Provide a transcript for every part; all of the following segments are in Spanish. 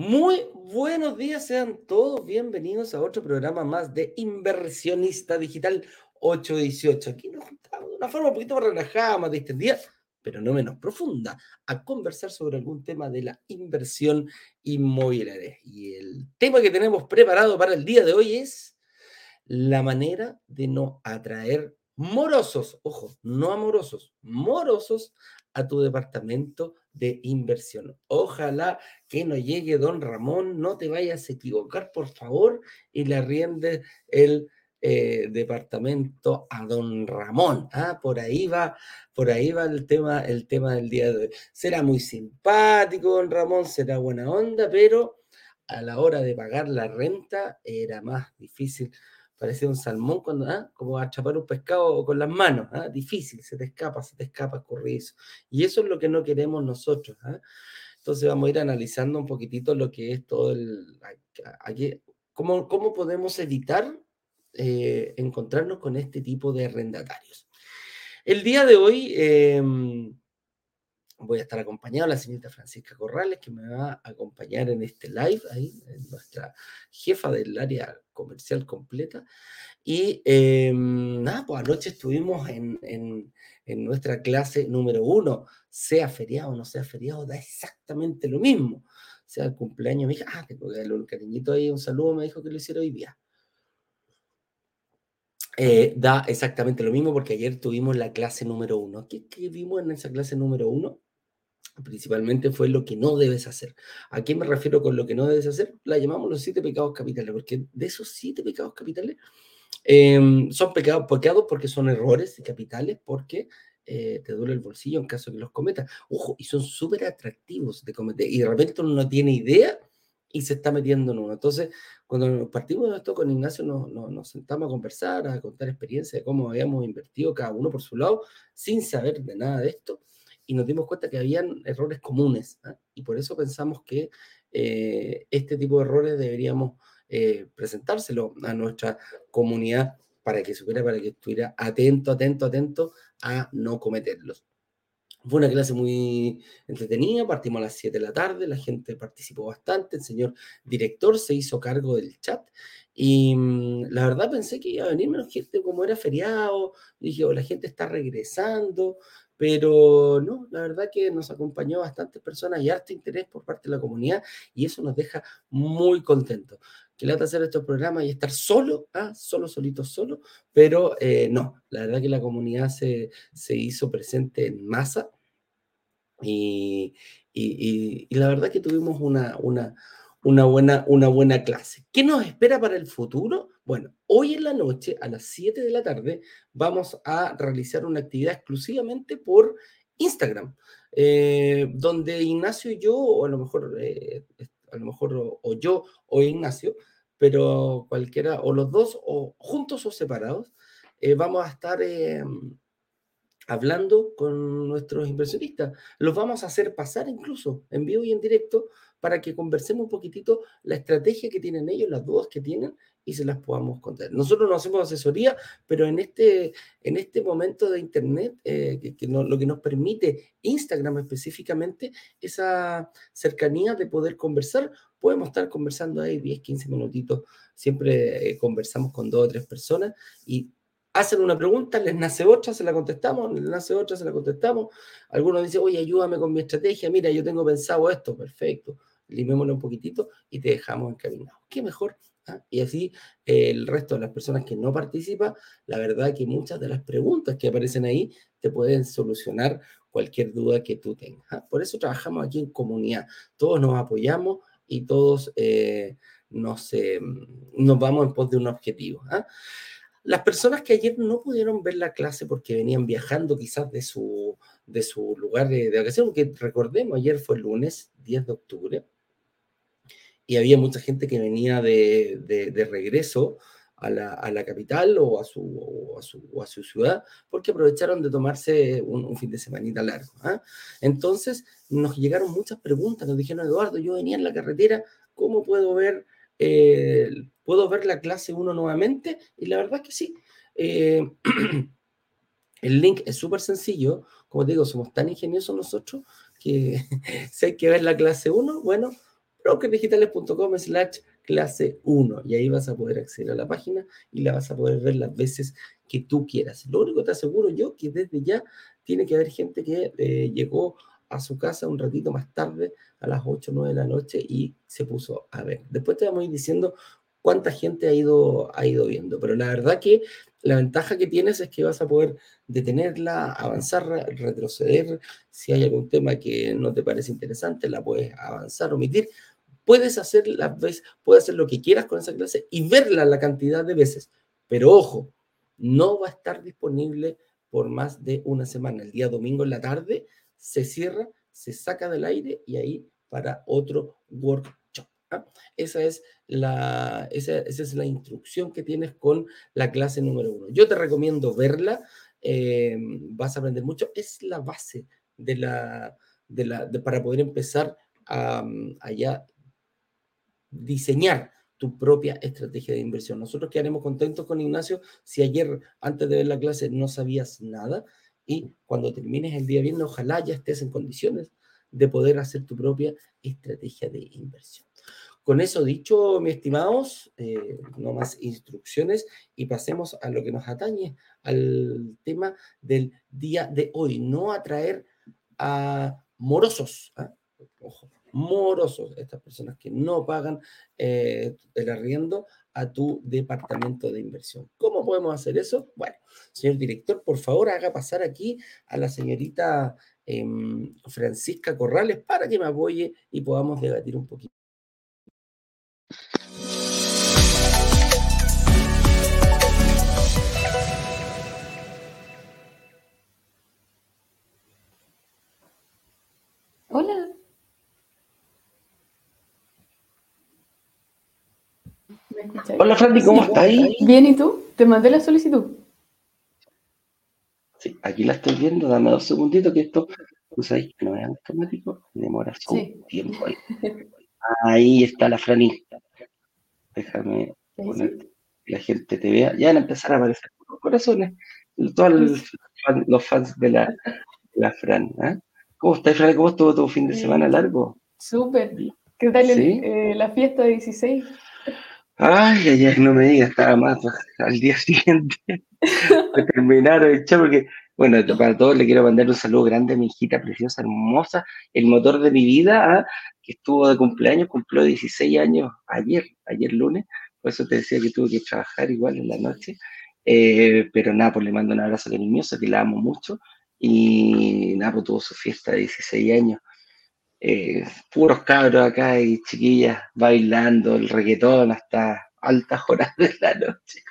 Muy buenos días, sean todos bienvenidos a otro programa más de Inversionista Digital 818. Aquí nos juntamos de una forma un poquito más relajada, más distendida, pero no menos profunda, a conversar sobre algún tema de la inversión inmobiliaria. Y el tema que tenemos preparado para el día de hoy es la manera de no atraer morosos, ojo, no amorosos, morosos a tu departamento de inversión. Ojalá que no llegue don Ramón, no te vayas a equivocar, por favor, y le arriende el eh, departamento a don Ramón. ¿ah? Por ahí va, por ahí va el tema, el tema del día de hoy. Será muy simpático, don Ramón, será buena onda, pero a la hora de pagar la renta era más difícil parecía un salmón cuando, ¿ah? como atrapar un pescado con las manos, ¿ah? difícil, se te escapa, se te escapa, corrizo. Y eso es lo que no queremos nosotros. ¿ah? Entonces vamos a ir analizando un poquitito lo que es todo el... Aquí, cómo, cómo podemos evitar eh, encontrarnos con este tipo de arrendatarios. El día de hoy... Voy a estar acompañado de la señorita Francisca Corrales, que me va a acompañar en este live, ahí, nuestra jefa del área comercial completa. Y em, nada, pues anoche estuvimos en, en, nuestra clase número uno, sea feriado o no sea feriado, da exactamente lo mismo. Sea el cumpleaños, me dije, ah, tengo que darle un cariñito ahí, un saludo, me dijo que lo hiciera hoy día. Eh, da exactamente lo mismo porque ayer tuvimos la clase número uno. ¿Qué, ¿Qué, vimos en esa clase número uno? Principalmente fue lo que no debes hacer. ¿A qué me refiero con lo que no debes hacer? La llamamos los siete pecados capitales, porque de esos siete pecados capitales em, son pecados, pecados porque son errores capitales, porque eh, te duele el bolsillo en caso de que los cometas. Ojo, y son súper atractivos de cometer, y de repente uno no tiene idea y se está metiendo en uno. Entonces, cuando partimos de esto con Ignacio, nos, nos, sentamos a conversar, a contar experiencias de cómo habíamos invertido cada uno por su lado, sin saber de nada de esto y nos dimos cuenta que habían errores comunes. ¿ah? Y por eso pensamos que eh, este tipo de errores deberíamos eh, presentárselo a nuestra comunidad para que supiera, para que estuviera atento, atento, atento a no cometerlos. Fue una clase muy entretenida, partimos a las 7 de la tarde, la gente participó bastante, el señor director se hizo cargo del chat y mm, la verdad pensé que iba a venir menos gente como era feriado, dije, oh, la gente está regresando, pero no, la verdad que nos acompañó bastantes personas y harto interés por parte de la comunidad y eso nos deja muy contentos. Que lata hacer estos programas y estar solo, ¿ah? solo, solito, solo, pero eh, no, la verdad que la comunidad se, se hizo presente en masa y, y, y, la verdad que tuvimos una, una, una, buena, una buena clase. ¿Qué nos espera para el futuro? Bueno, hoy en la noche, a las 7 de la tarde, vamos a realizar una actividad exclusivamente por Instagram, eh, donde Ignacio y yo, o a lo mejor, eh, a lo mejor o, yo o Ignacio, pero cualquiera, o los dos, o juntos o separados, eh, vamos a estar em, hablando con nuestros inversionistas. Los vamos a hacer pasar incluso en vivo y en directo para que conversemos un poquitito la estrategia que tienen ellos, las dudas que tienen y se las podamos contar. Nosotros no hacemos asesoría, pero en este, en este momento de Internet, eh, que, lo que nos permite Instagram específicamente, esa cercanía de poder conversar, podemos estar conversando ahí 10, 15 minutitos, siempre eh, conversamos con dos o tres personas y hacen una pregunta, les nace otra, se la contestamos, les nace otra, se la contestamos. Algunos dicen, oye, ayúdame con mi estrategia, mira, yo tengo pensado esto, perfecto limémoslo un poquitito y te dejamos encaminado. ¿Qué mejor? ¿Ah? Y así eh, el resto de las personas que no participan, la verdad que muchas de las preguntas que aparecen ahí te pueden solucionar cualquier duda que tú tengas. ¿ah? Por eso trabajamos aquí en comunidad. Todos nos apoyamos y todos eh, nos, eh, nos vamos en pos de un objetivo. ¿ah? Las personas que ayer no pudieron ver la clase porque venían viajando quizás de su, de su lugar de, de vacación, que recordemos, ayer fue lunes 10 de octubre, y había mucha gente que venía de, de, regreso a la, a la, capital o a, su, a, su, a, su, ciudad, porque aprovecharon de tomarse un, un fin de semanita largo. ¿ah? Entonces nos llegaron muchas preguntas, nos dijeron, Eduardo, yo venía en la carretera, ¿cómo puedo ver, eh, ¿puedo ver la clase 1 nuevamente? Y la verdad es que sí. Eh, el link es súper sencillo, como te digo, somos tan ingeniosos nosotros que si hay que ver la clase 1, bueno, brokerdigitales.com slash clase 1 y ahí vas a poder acceder a la página y la vas a poder ver las veces que tú quieras. Lo único que te aseguro yo que desde ya tiene que haber gente que eh, llegó a su casa un ratito más tarde, a las 8 o 9 de la noche, y se puso a ver. Después te vamos a ir diciendo cuánta gente ha ido, ha ido viendo, pero la verdad que la ventaja que tienes es que vas a poder detenerla, avanzar, retroceder. Si hay algún tema que no te parece interesante, la puedes avanzar, omitir. Puedes hacer las veces, puedes hacer lo que quieras con esa clase y verla la cantidad de veces. Pero ojo, no va a estar disponible por más de una semana. El día domingo en la tarde se cierra, se saca del aire y ahí para otro workshop. Esa, es la, esa, es la instrucción que tienes con la clase número uno. Yo te recomiendo verla, eh, vas a aprender mucho. Es la base de la, de la, para poder empezar a, diseñar tu propia estrategia de inversión. Nosotros quedaremos contentos con Ignacio si ayer, antes de ver la clase, no sabías nada y cuando termines el día bien, ojalá ya estés en condiciones de poder hacer tu propia estrategia de inversión. Con eso dicho, mis estimados, eh, no más instrucciones y pasemos a lo que nos atañe, al tema del día de hoy. No atraer a morosos, ¿ah? ojo, morosos, estas personas que no pagan eh, el arriendo a tu departamento de inversión. ¿Cómo podemos hacer eso? Bueno, señor director, por favor, haga pasar aquí a la señorita em, Francisca Corrales para que me apoye y podamos debatir un poquito. Hola, Franny, ¿cómo estás ahí? Bien, ¿y tú? Te mandé la solicitud. Sí, aquí la estoy viendo. Dame dos segunditos que esto, pues ahí, no es automático, demora su tiempo ahí. Ahí está la Franny. Déjame poner que la gente te vea. Ya van a empezar a aparecer los corazones. Todos los, fans, de la, la Fran. ¿eh? ¿Cómo estás, Fran? ¿Cómo estuvo tu fin de semana largo? Súper. ¿Qué tal eh, la fiesta de 16? Ay, ay, ay, no me digas, estaba más al día siguiente. terminaron de porque, bueno, para todos le quiero mandar un saludo grande a mi hijita preciosa, hermosa, el motor de mi vida, ¿ah? que estuvo de cumpleaños, cumplió 16 años ayer, ayer lunes, por eso te decía que tuve que trabajar igual en la noche. Eh, pero nada, pues le mando un abrazo cariñoso, que la amo mucho. Y nada, pues tuvo su fiesta de 16 años eh, puros cabros acá y chiquillas bailando el reggaetón hasta altas horas de la noche.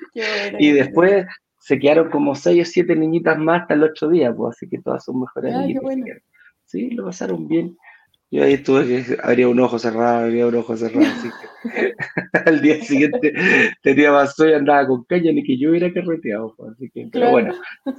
y después se quedaron como seis o siete niñitas más hasta el otro día, pues así que todas son mejores ah, Sí, lo pasaron bien. Yo ahí tuve que abrir un ojo cerrado, abría un ojo cerrado, así que al día siguiente tenía más y andaba con caña, ni que yo hubiera carreteado, así que, pero bueno,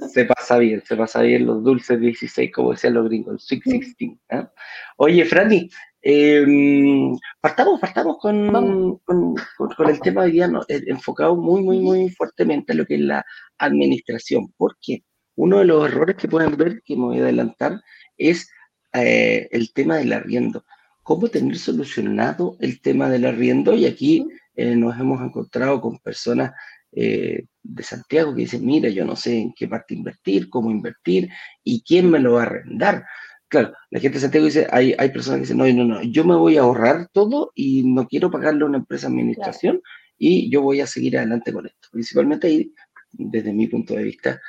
se pasa bien, se pasa bien los dulces 16, como decían los gringos, 616. ¿eh? Oye, Franny, em, partamos, partamos con, con, con, el tema de día, eh, enfocado muy, muy, muy fuertemente en lo que es la administración, porque uno de los errores que pueden ver, que me voy a adelantar, es eh, el tema del arriendo. ¿Cómo tener solucionado el tema del arriendo? Y aquí eh, nos hemos encontrado con personas eh, de Santiago que dicen, mira, yo no sé en qué parte invertir, cómo invertir y quién me lo va a arrendar. Claro, la gente de Santiago dice, hay, hay personas que dicen, no, no, no, yo me voy a ahorrar todo y no quiero pagarle a una empresa de administración y yo voy a seguir adelante con esto. Principalmente ahí, desde mi punto de vista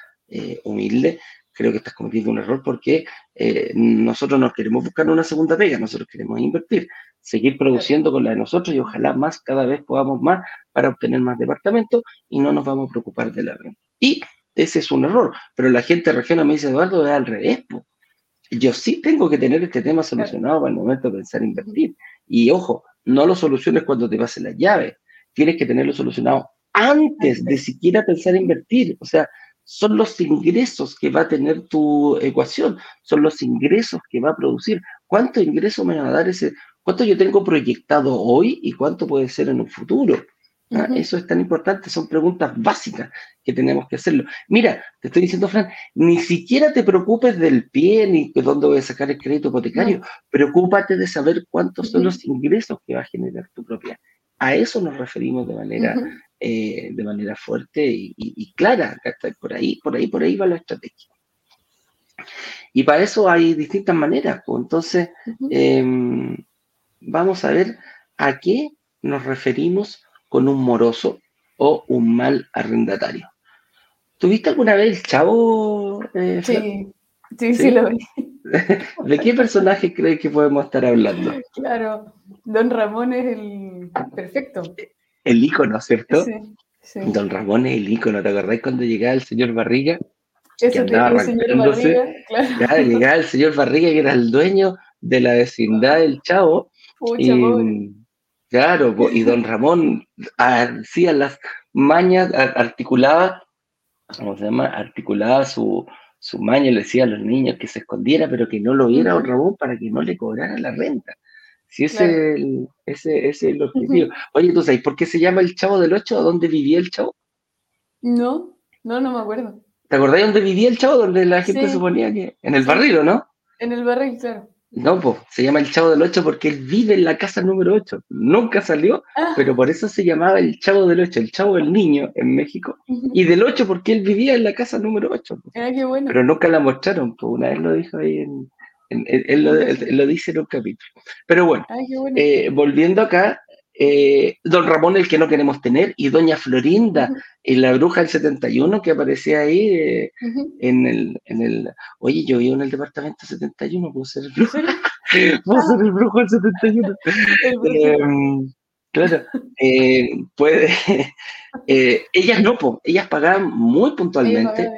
humilde, creo que estás cometiendo un error porque eh, nosotros no queremos buscar una segunda pega, nosotros queremos invertir, seguir produciendo con la de nosotros y ojalá más, cada vez podamos más para obtener más departamentos y no nos vamos a preocupar de la renta. Y ese es un error, pero la gente regiona me dice, Eduardo, es al revés. Yo sí tengo que tener este tema solucionado para el momento de pensar invertir. Y ojo, no lo soluciones cuando te pasen las llaves, tienes que tenerlo solucionado antes de siquiera pensar invertir. O sea, son los ingresos que va a tener tu ecuación, son los ingresos que va a producir. ¿Cuánto ingreso me va a dar ese? ¿Cuánto yo tengo proyectado hoy y cuánto puede ser en un futuro? ¿ah? Eso es tan importante, son preguntas básicas que tenemos que hacerlo. Mira, te estoy diciendo, Fran, ni siquiera te preocupes del pie ni de dónde voy a sacar el crédito hipotecario. Preocúpate de saber cuántos son los ingresos que va a generar tu propiedad. A eso nos referimos de manera, eh, de manera fuerte y, clara. Por ahí, por ahí, por ahí va la estrategia. Y para eso hay distintas maneras. Pues. Entonces, em, vamos a ver a qué nos referimos con un moroso o un mal arrendatario. ¿Tuviste alguna vez el chavo? Eh, sí, sí, sí, lo vi. ¿De qué personaje crees que podemos estar hablando? Claro, Don Ramón es el perfecto. El ícono, ¿cierto? Sí, sí. Don Ramón es el ícono. ¿Te acordás cuando llegaba el señor Barriga? que andaba el señor Barriga, claro. llegaba el señor Barriga, que era el dueño de la vecindad del Chavo. y, claro, y don Ramón hacía las mañas, articulaba, ¿cómo se llama? Articulaba su, su maña, le decía a los niños que se escondiera, pero que no lo viera don Ramón para que no le cobrara la renta. Si ese, ese, es el objetivo. Oye, ¿tú sabes por qué se llama el Chavo del Ocho? ¿Dónde vivía el Chavo? No, no, no me acuerdo. ¿Te acordás dónde vivía el chavo? Donde la gente suponía que. En el barril, ¿no? En el barril, claro. No, pues se llama el Chavo del Ocho porque él vive en la casa número 8. Nunca salió, ah. pero por eso se llamaba el Chavo del Ocho, el Chavo del Niño en México. Y del 8 porque él vivía en la casa número 8. Ah, qué bueno. Pero nunca la mostraron, pues una vez lo dijo ahí en. Él, lo, dice en un capítulo. Pero bueno, eh, volviendo acá, eh, don Ramón el que no queremos tener y doña Florinda, y la bruja del 71 que aparecía ahí eh, en, el, en el... Oye, yo vivo en el departamento 71, puedo ser el brujo. puedo ser el brujo del 71. Em, claro, eh, puede... ellas no, po, ellas pagaban muy puntualmente.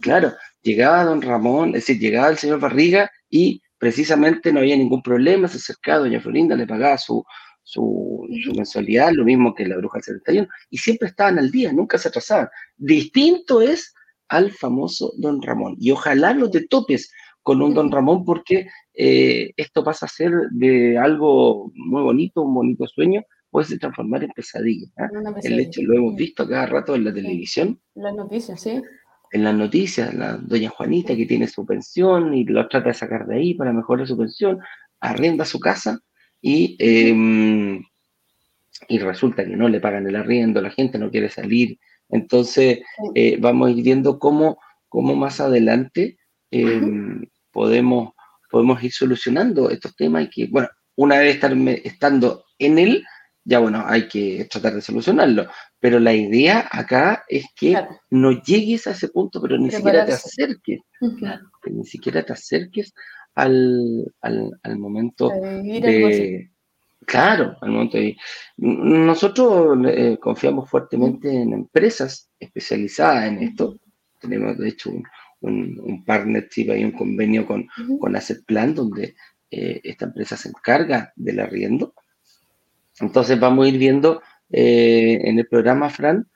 claro, llegaba don Ramón, es decir, llegaba el señor Barriga y precisamente no había ningún problema, se acercaba doña Florinda, le pagaba su su, mensualidad, lo mismo que la bruja del 71, y siempre estaban al día, nunca se atrasaban. Distinto es al famoso Don Ramón, y ojalá no te topes con un Don Ramón porque eh, esto pasa a ser de algo muy bonito, un bonito sueño, puede transformar en pesadilla. ¿ah? El hecho lo hemos visto cada rato en la televisión. Las noticias, sí. En las noticias, la doña Juanita que tiene su pensión y lo trata de sacar de ahí para mejorar su pensión, arrenda su casa y, em, y resulta que no le pagan el arriendo, la gente no quiere salir. Entonces, eh, vamos a ir viendo cómo, cómo más adelante em, podemos, podemos ir solucionando estos temas y que, bueno, una vez estar, estando en él, ya bueno, hay que tratar de solucionarlo. Pero la idea acá es que no llegues a ese punto, pero ni siquiera te acerques. que ni siquiera te acerques al, al, momento de... Claro, al momento de... Nosotros eh, confiamos fuertemente en empresas especializadas en esto. Tenemos, de hecho, un, un, partnership y un convenio con, con Asset Plan, donde eh, esta empresa se encarga del arriendo. Entonces vamos a ir viendo eh, en el programa, Fran,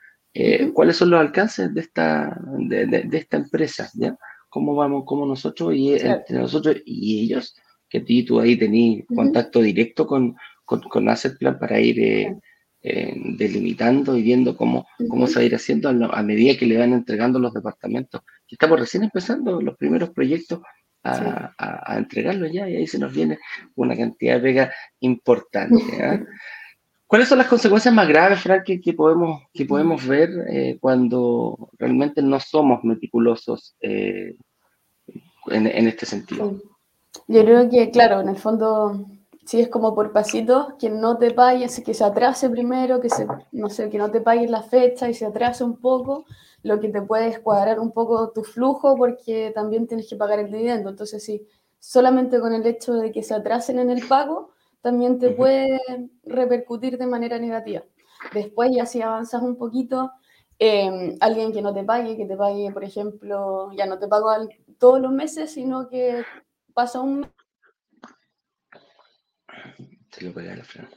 cuáles son los alcances de esta, de, de esta empresa. ¿ya? cómo vamos, cómo nosotros y entre nosotros y ellos, que tú ahí tenés contacto directo con, con, Asset Plan para ir eh, eh, delimitando y viendo cómo, cómo se va a ir haciendo a, medida que le van entregando los departamentos. Estamos recién empezando los primeros proyectos a, a, entregarlos ya y ahí se nos viene una cantidad de pega importante. ¿ah? ¿Cuáles son las consecuencias más graves, Frank, que, podemos, que podemos ver eh, cuando realmente no somos meticulosos eh, en, este sentido? Yo creo que, claro, en el fondo, si es como por pasitos, que no te pague, que se atrase primero, que se, no sé, que no te pague la fecha y se atrase un poco, lo que te puede escuadrar un poco tu flujo porque también tienes que pagar el dividendo. Entonces, sí, solamente con el hecho de que se atrasen en el pago, también te puede repercutir de manera negativa. Después ya si avanzas un poquito, em, alguien que no te pague, que te pague, por ejemplo, ya no te pago todos los meses, sino que pasa un mes. Te lo pegué a la Fran.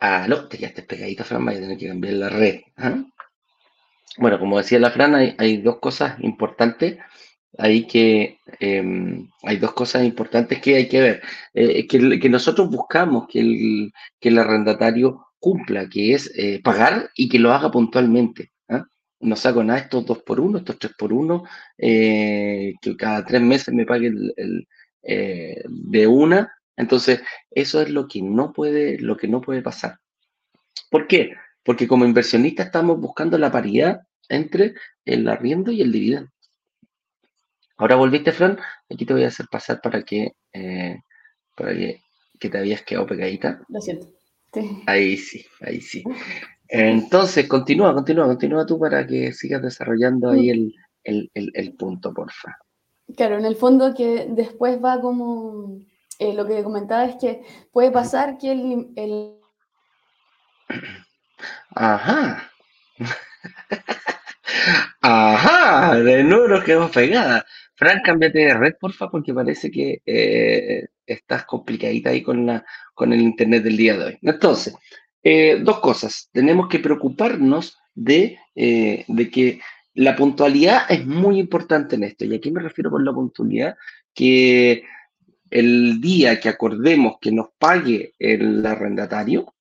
Ah, no, te quedaste pegadito, Fran, vas a tener que cambiar la red. ¿ah? Bueno, como decía la Fran, hay, dos cosas importantes ahí que em, hay dos cosas importantes que hay que ver. Eh, que, que, nosotros buscamos que el, que el arrendatario cumpla, que es eh, pagar y que lo haga puntualmente. ¿ah? No saco nada estos dos por uno, estos tres por uno, eh, que cada tres meses me pague el, eh, de una. Entonces, eso es lo que no puede, lo que no puede pasar. ¿Por qué? Porque como inversionista estamos buscando la paridad entre el arriendo y el dividendo. Ahora volviste, Fran. Aquí te voy a hacer pasar para que, para que, que te habías quedado pegadita. Lo siento. Ahí sí, ahí sí. Entonces, continúa, continúa, continúa tú para que sigas desarrollando ahí el, el, el, punto, porfa. Claro, en el fondo que después va como, eh, lo que comentaba es que puede pasar que el... el... Ajá. Ajá, de nuevo nos quedamos pegadas. Fran, cámbiate de red, porfa, porque parece que eh, estás complicadita ahí con, la, con el internet del día de hoy. Entonces, eh, dos cosas. Tenemos que preocuparnos de, eh, de, que la puntualidad es muy importante en esto. Y aquí me refiero con la puntualidad que el día que acordemos que nos pague el arrendatario,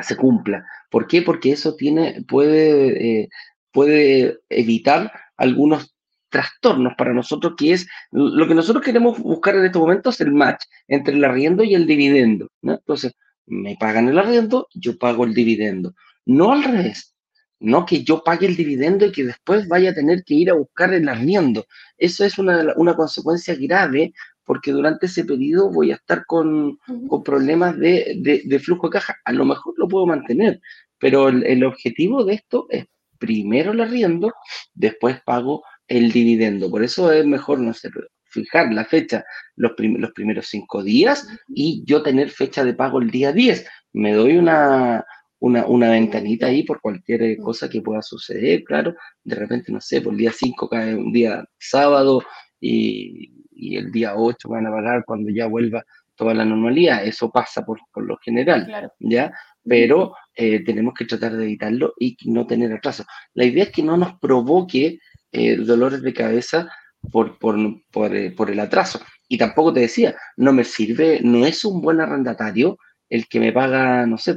se cumpla. ¿Por qué? Porque eso tiene, puede, puede evitar algunos trastornos para nosotros, que es lo que nosotros queremos buscar en estos momentos, el match entre el arriendo y el dividendo. Entonces, me pagan el arriendo, yo pago el dividendo. No al revés, no que yo pague el dividendo y que después vaya a tener que ir a buscar el arriendo. Eso es una, una consecuencia grave porque durante ese periodo voy a estar con, con problemas de, de, flujo de caja. A lo mejor lo puedo mantener, pero el, el objetivo de esto es primero el arriendo, después pago el dividendo. Por eso es mejor, no sé, fijar la fecha los, los primeros cinco días y yo tener fecha de pago el día 10. Me doy una, una, ventanita ahí por cualquier cosa que pueda suceder, claro. De repente, no sé, por el día 5 cae un día sábado y, el día 8 van a pagar cuando ya vuelva toda la normalidad. Eso pasa por, lo general, ¿ya? Pero eh, tenemos que tratar de evitarlo y no tener atraso. La idea es que no nos provoque eh, dolores de cabeza por, por, por, eh, por, el atraso. Y tampoco te decía, no me sirve, no es un buen arrendatario el que me paga, no sé,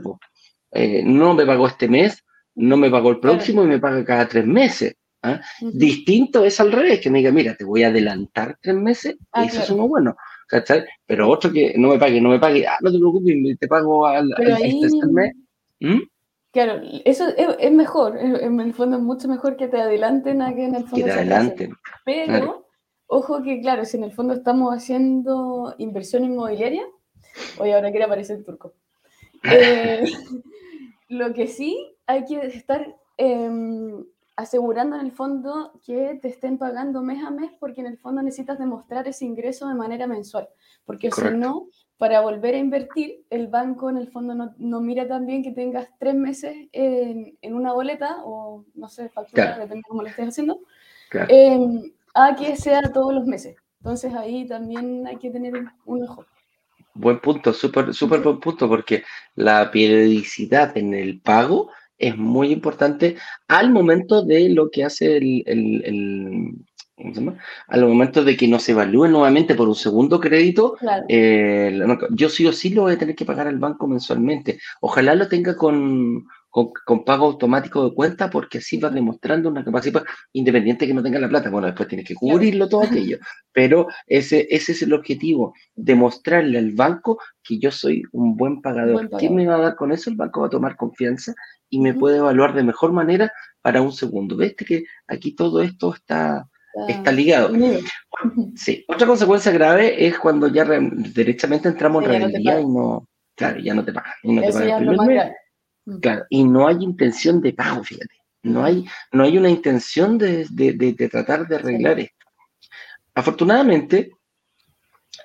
pues, no me pagó este mes, no me pagó el próximo y me paga cada tres meses. ¿ah? Distinto es al revés, que me diga, mira, te voy a adelantar tres meses, ah, eso es uno bueno. ¿cachai? Pero otro que no me pague, no me pague, ah, no te preocupes, te pago al, este mes. ¿Mm? Claro, eso es, mejor, en el fondo es mucho mejor que te adelanten a que en el fondo que te adelanten. Pero, ojo que claro, si en el fondo estamos haciendo inversión inmobiliaria, hoy ahora quiere aparecer el turco. Eh, lo que sí hay que estar em, asegurando en el fondo que te estén pagando mes a mes porque en el fondo necesitas demostrar ese ingreso de manera mensual, porque si no, para volver a invertir, el banco en el fondo no, mira también que tengas tres meses en, una boleta o, no sé, factura, depende de cómo lo estés haciendo, em, a que sea todos los meses. Entonces ahí también hay que tener un, ojo. Buen punto, súper súper buen punto, porque la periodicidad en el pago es muy importante al momento de lo que hace el al momento de que nos evalúe nuevamente por un segundo crédito, eh, yo sí o sí lo voy a tener que pagar al banco mensualmente. Ojalá lo tenga con, con, pago automático de cuenta porque así va demostrando una capacidad independiente que no tenga la plata. Bueno, después tienes que cubrirlo todo aquello, pero ese, ese es el objetivo, demostrarle al banco que yo soy un buen pagador. ¿Qué me va a dar con eso? El banco va a tomar confianza y me puede evaluar de mejor manera para un segundo. ¿Ves que aquí todo esto está está ligado. Sí, otra consecuencia grave es cuando ya derechamente entramos en rebeldía y no, claro, ya no te pagan. Y no te pagan mm. Claro, y no hay intención de pago, fíjate. No hay, no hay una intención de, de, tratar de arreglar esto. Afortunadamente,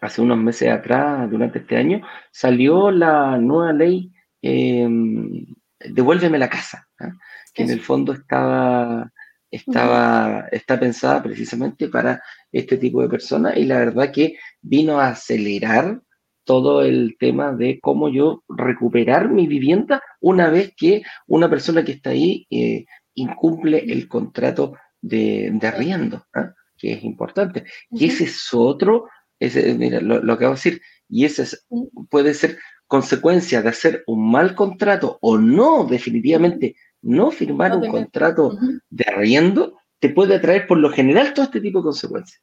hace unos meses atrás, durante este año, salió la nueva ley em, Devuélveme la casa, ¿ah? que en el fondo estaba estaba, está pensada precisamente para este tipo de personas y la verdad que vino a acelerar todo el tema de cómo yo recuperar mi vivienda una vez que una persona que está ahí eh, incumple el contrato de, de arriendo, ¿ah? que es importante. Y ese es otro, ese, mira, lo, lo, acabo de decir, y ese puede ser consecuencia de hacer un mal contrato o no, definitivamente, no firmar un contrato de arriendo, te puede traer por lo general todo este tipo de consecuencias.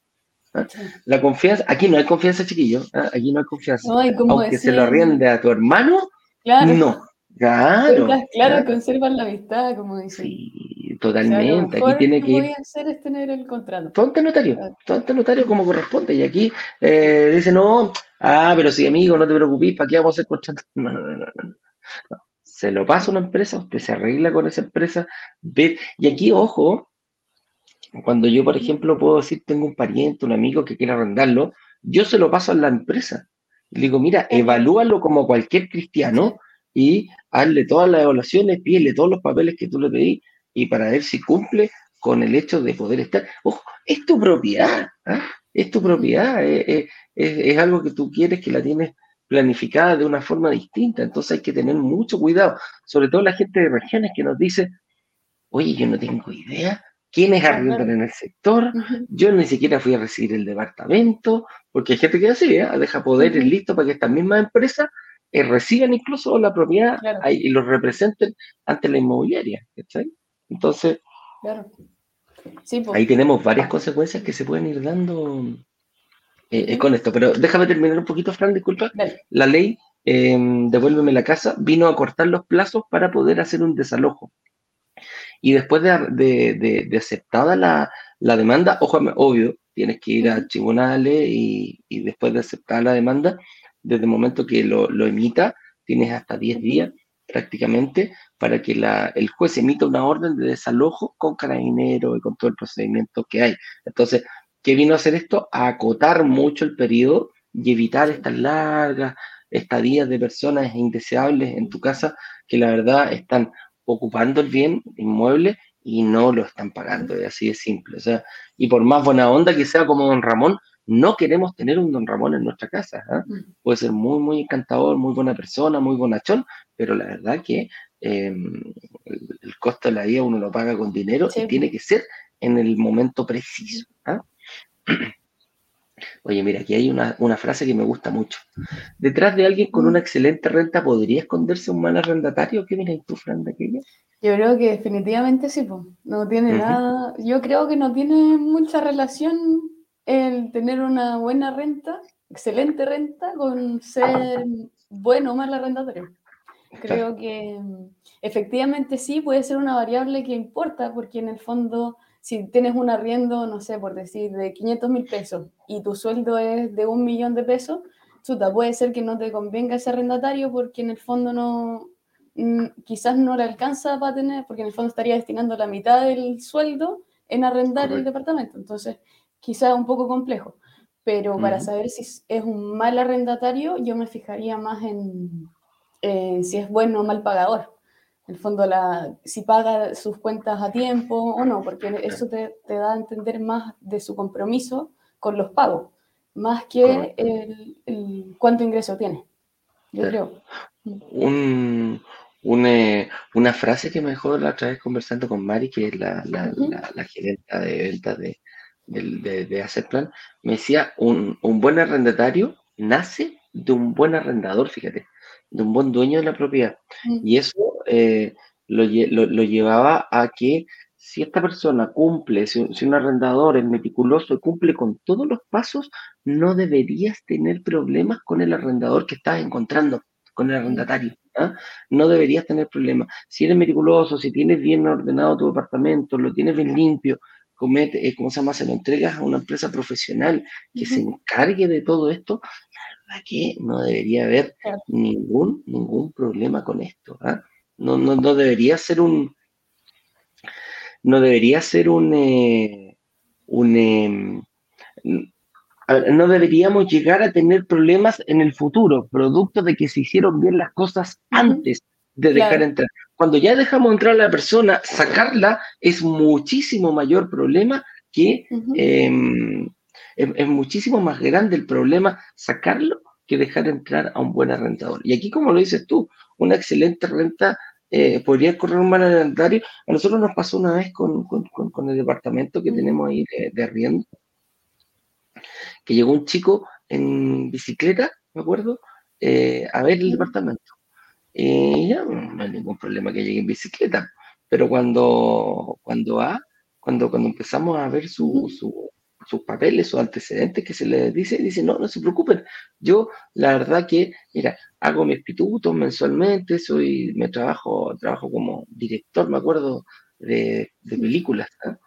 ¿Ah? La confianza, aquí no hay confianza, chiquillo, ¿ah? aquí no hay confianza. Aunque se lo arriende a tu hermano, no. Claro. Claro, conservan la amistad, como dicen. Sí, totalmente. aquí tiene que, ir. hacer es tener el contrato. Ponte notario, ponte notario como corresponde. Y aquí eh, dice, no, ah, pero sí, amigo, no te preocupes, ¿para qué vamos a hacer contrato? No, no, no, no. Se lo pasa a una empresa, usted se arregla con esa empresa. Ve, y aquí, ojo, cuando yo, por ejemplo, puedo decir, tengo un pariente, un amigo que quiere arrendarlo, yo se lo paso a la empresa. Le digo, mira, evalúalo como cualquier cristiano y hazle todas las evaluaciones, pídele todos los papeles que tú le pedí y para ver si cumple con el hecho de poder estar. Ojo, es tu propiedad, ¿ah? es tu propiedad, eh, eh, es, algo que tú quieres que la tienes planificada de una forma distinta, entonces hay que tener mucho cuidado, sobre todo la gente de regiones que nos dice, oye, yo no tengo idea quiénes arriendan en el sector, yo ni siquiera fui a recibir el departamento, porque hay gente que así, ¿eh? deja poderes listos para que estas mismas empresas eh, reciban incluso la propiedad y lo representen ante la inmobiliaria. Entonces, ahí tenemos varias consecuencias que se pueden ir dando eh, eh, con esto. Pero déjame terminar un poquito, Fran, disculpa. La ley, em, devuélveme la casa, vino a cortar los plazos para poder hacer un desalojo. Y después de, aceptada la, demanda, ojo, obvio, tienes que ir a tribunales y, y después de aceptar la demanda, desde el momento que lo, emita, tienes hasta 10 días prácticamente para que el juez emita una orden de desalojo con carabinero y con todo el procedimiento que hay. Entonces, ¿qué vino a hacer esto? A acotar mucho el periodo y evitar estas largas estadías de personas indeseables en tu casa que la verdad están ocupando el bien inmueble y no lo están pagando, es así de simple. O sea, y por más buena onda que sea como don Ramón, no queremos tener un don Ramón en nuestra casa. ¿ah? Mm. Puede ser muy, muy encantador, muy buena persona, muy bonachón, pero la verdad que em, el, costo de la vida uno lo paga con dinero y tiene que ser en el momento preciso. ¿ah? Oye, mira, aquí hay una, frase que me gusta mucho. Detrás de alguien con una excelente renta, ¿podría esconderse un mal arrendatario? ¿Qué miras tú, Fran, de aquella? Yo creo que definitivamente sí, pues. no tiene nada, yo creo que no tiene mucha relación el tener una buena renta, excelente renta, con ser bueno o mal arrendatario. Creo que mm, efectivamente sí puede ser una variable que importa, porque en el fondo, si tienes un arriendo, no sé, por decir, de 500 mil pesos y tu sueldo es de un millón de pesos, chuta, puede ser que no te convenga ese arrendatario porque en el fondo no, mm, quizás no le alcanza para tener, porque en el fondo estaría destinando la mitad del sueldo en arrendar el departamento. Entonces, quizá un poco complejo, pero para saber si es un mal arrendatario, yo me fijaría más en, si es bueno o mal pagador. En el fondo, la, si paga sus cuentas a tiempo o no, porque eso te, te da a entender más de su compromiso con los pagos, más que el, cuánto ingreso tiene. Yo creo. Un, una, una, frase que me dejó la otra vez conversando con Mari, que es la, la, la, gerenta de ventas de, de, de, hacer plan, me decía, un, un, buen arrendatario nace de un buen arrendador, fíjate, de un buen dueño de la propiedad. Y eso eh, lo, lo, llevaba a que si esta persona cumple, si, un arrendador es meticuloso y cumple con todos los pasos, no deberías tener problemas con el arrendador que estás encontrando, con el arrendatario. ¿ah? No deberías tener problemas. Si eres meticuloso, si tienes bien ordenado tu departamento, lo tienes bien limpio, comete, eh, ¿cómo se llama? Se lo entregas a una empresa profesional que se encargue de todo esto, verdad que no debería haber ningún, ningún problema con esto. ¿ah? No, no, no, debería ser un, no debería ser un, eh, un em, no deberíamos llegar a tener problemas en el futuro, producto de que se hicieron bien las cosas antes de dejar entrar. Cuando ya dejamos entrar a la persona, sacarla es muchísimo mayor problema que es, muchísimo más grande el problema sacarlo que dejar entrar a un buen arrendador. Y aquí, como lo dices tú, una excelente renta eh, podría correr un mal arrendatario. A nosotros nos pasó una vez con, el departamento que tenemos ahí de, de arriendo, que llegó un chico en bicicleta, me acuerdo, eh, a ver el departamento. Y ya no hay ningún problema que llegue en bicicleta, pero cuando, cuando, a, cuando, cuando empezamos a ver su, sus papeles, sus antecedentes que se les dice, dice, no, no se preocupen. Yo, la verdad que, mira, hago mis pitutos mensualmente, soy, me trabajo, trabajo como director, me acuerdo, de, de películas. ¿ah?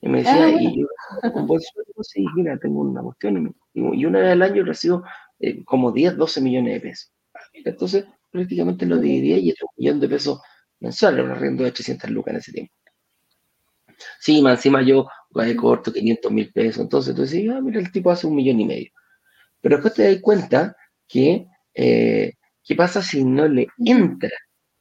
Y me decía, ah, y yo, con buen sueldo, sí, mira, tengo una cuestión, y, una vez al año recibo eh, como 10, 12 millones de pesos. Entonces, prácticamente lo dividía y era un millón de pesos mensuales, un arriendo de 800 lucas en ese tiempo. Sí, más encima yo de corto 500 mil pesos, entonces tú decís, ah, mira, el tipo hace un millón y medio. Pero después te das cuenta que, eh, ¿qué pasa si no le entra?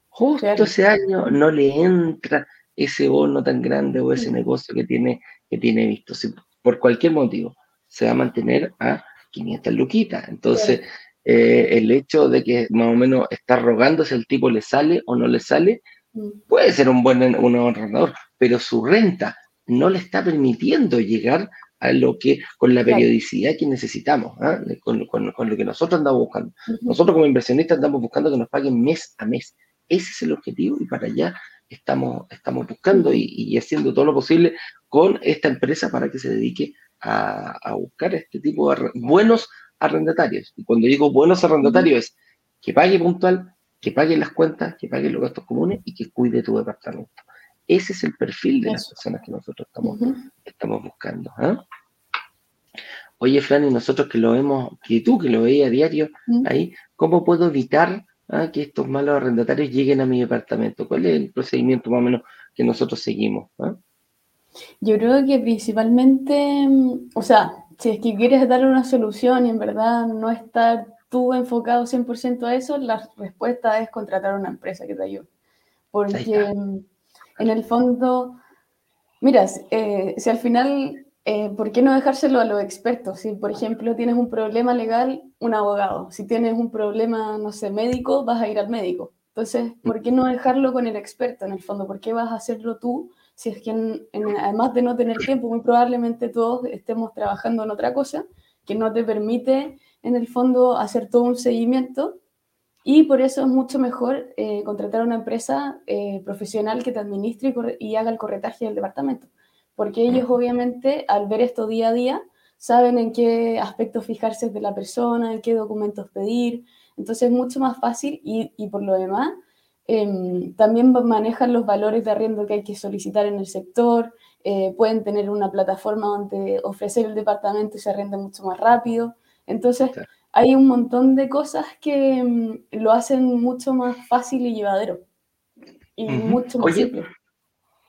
Justo ese año no le entra ese bono tan grande o ese negocio que tiene, que tiene visto. Si por cualquier motivo se va a mantener a 500 luquitas. Entonces, eh, el hecho de que más o menos está rogando si el tipo le sale o no le sale, mm. puede ser un buen un ahorrador, pero su renta no le está permitiendo llegar a lo que, con la periodicidad que necesitamos, ¿ah? con, lo que nosotros andamos buscando. Nosotros como inversionistas andamos buscando que nos paguen mes a mes. Ese es el objetivo y para allá estamos, estamos buscando y, haciendo todo lo posible con esta empresa para que se dedique a, buscar este tipo de buenos arrendatarios. Y cuando digo buenos arrendatarios es que pague puntual, que pague las cuentas, que pague los gastos comunes y que cuide tu departamento. Ese es el perfil de las personas que nosotros estamos, estamos buscando. ¿ah? Oye, Fran, y nosotros que lo vemos, que tú que lo veías a diario ahí, ¿cómo puedo evitar ¿ah? que estos malos arrendatarios lleguen a mi departamento? ¿Cuál es el procedimiento más o menos que nosotros seguimos? ¿ah? Yo creo que principalmente, mm, o sea, si es que quieres darle una solución y en verdad no estar tú enfocado 100% a eso, la respuesta es contratar a una empresa que te ayude. Porque mm, en el fondo, mira, eh, si al final eh, ¿por qué no dejárselo a los expertos? Si, por ejemplo, tienes un problema legal, un abogado. Si tienes un problema, no sé, médico, vas a ir al médico. Entonces, ¿por qué no dejarlo con el experto en el fondo? ¿Por qué vas a hacerlo tú? Si es que, además de no tener tiempo, muy probablemente todos estemos trabajando en otra cosa que no te permite, en el fondo, hacer todo un seguimiento. Y por eso es mucho mejor eh, contratar a una empresa eh, profesional que te administre y haga el corretaje del departamento. Porque ellos obviamente al ver esto día a día saben en qué aspectos fijarse de la persona, en qué documentos pedir, entonces es mucho más fácil y, y por lo demás em, también manejan los valores de arriendo que hay que solicitar en el sector, eh, pueden tener una plataforma donde ofrecer el departamento y se arrenda mucho más rápido, entonces hay un montón de cosas que em, lo hacen mucho más fácil y llevadero y mucho más simple.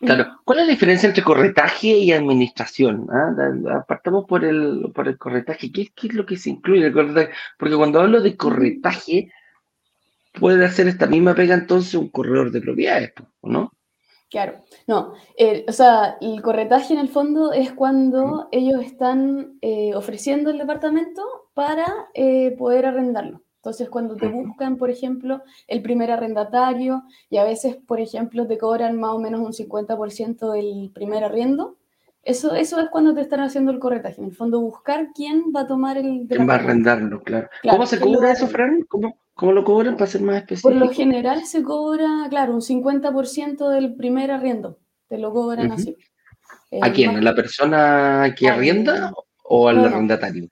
Claro, ¿cuál es la diferencia entre corretaje y administración? ¿Ah? Apartamos por el, por el corretaje. ¿Qué, es lo que se incluye en el corretaje? Porque cuando hablo de corretaje, puede hacer esta misma pega entonces un corredor de propiedades, ¿no? Claro, no, o sea, el corretaje en el fondo es cuando ellos están eh, ofreciendo el departamento para eh, poder arrendarlo. Entonces, cuando te buscan, por ejemplo, el primer arrendatario y a veces, por ejemplo, te cobran más o menos un 50% del primer arriendo, eso, eso es cuando te están haciendo el corretaje. En el fondo, buscar quién va a tomar el... ¿Quién va a arrendarlo? Claro. ¿Cómo se cobra eso, Fran? ¿Cómo, ¿Cómo, lo cobran para ser más específico? Por lo general se cobra, claro, un 50% del primer arriendo. Te lo cobran así. ¿A quién? ¿A la persona que arrienda o al arrendatario?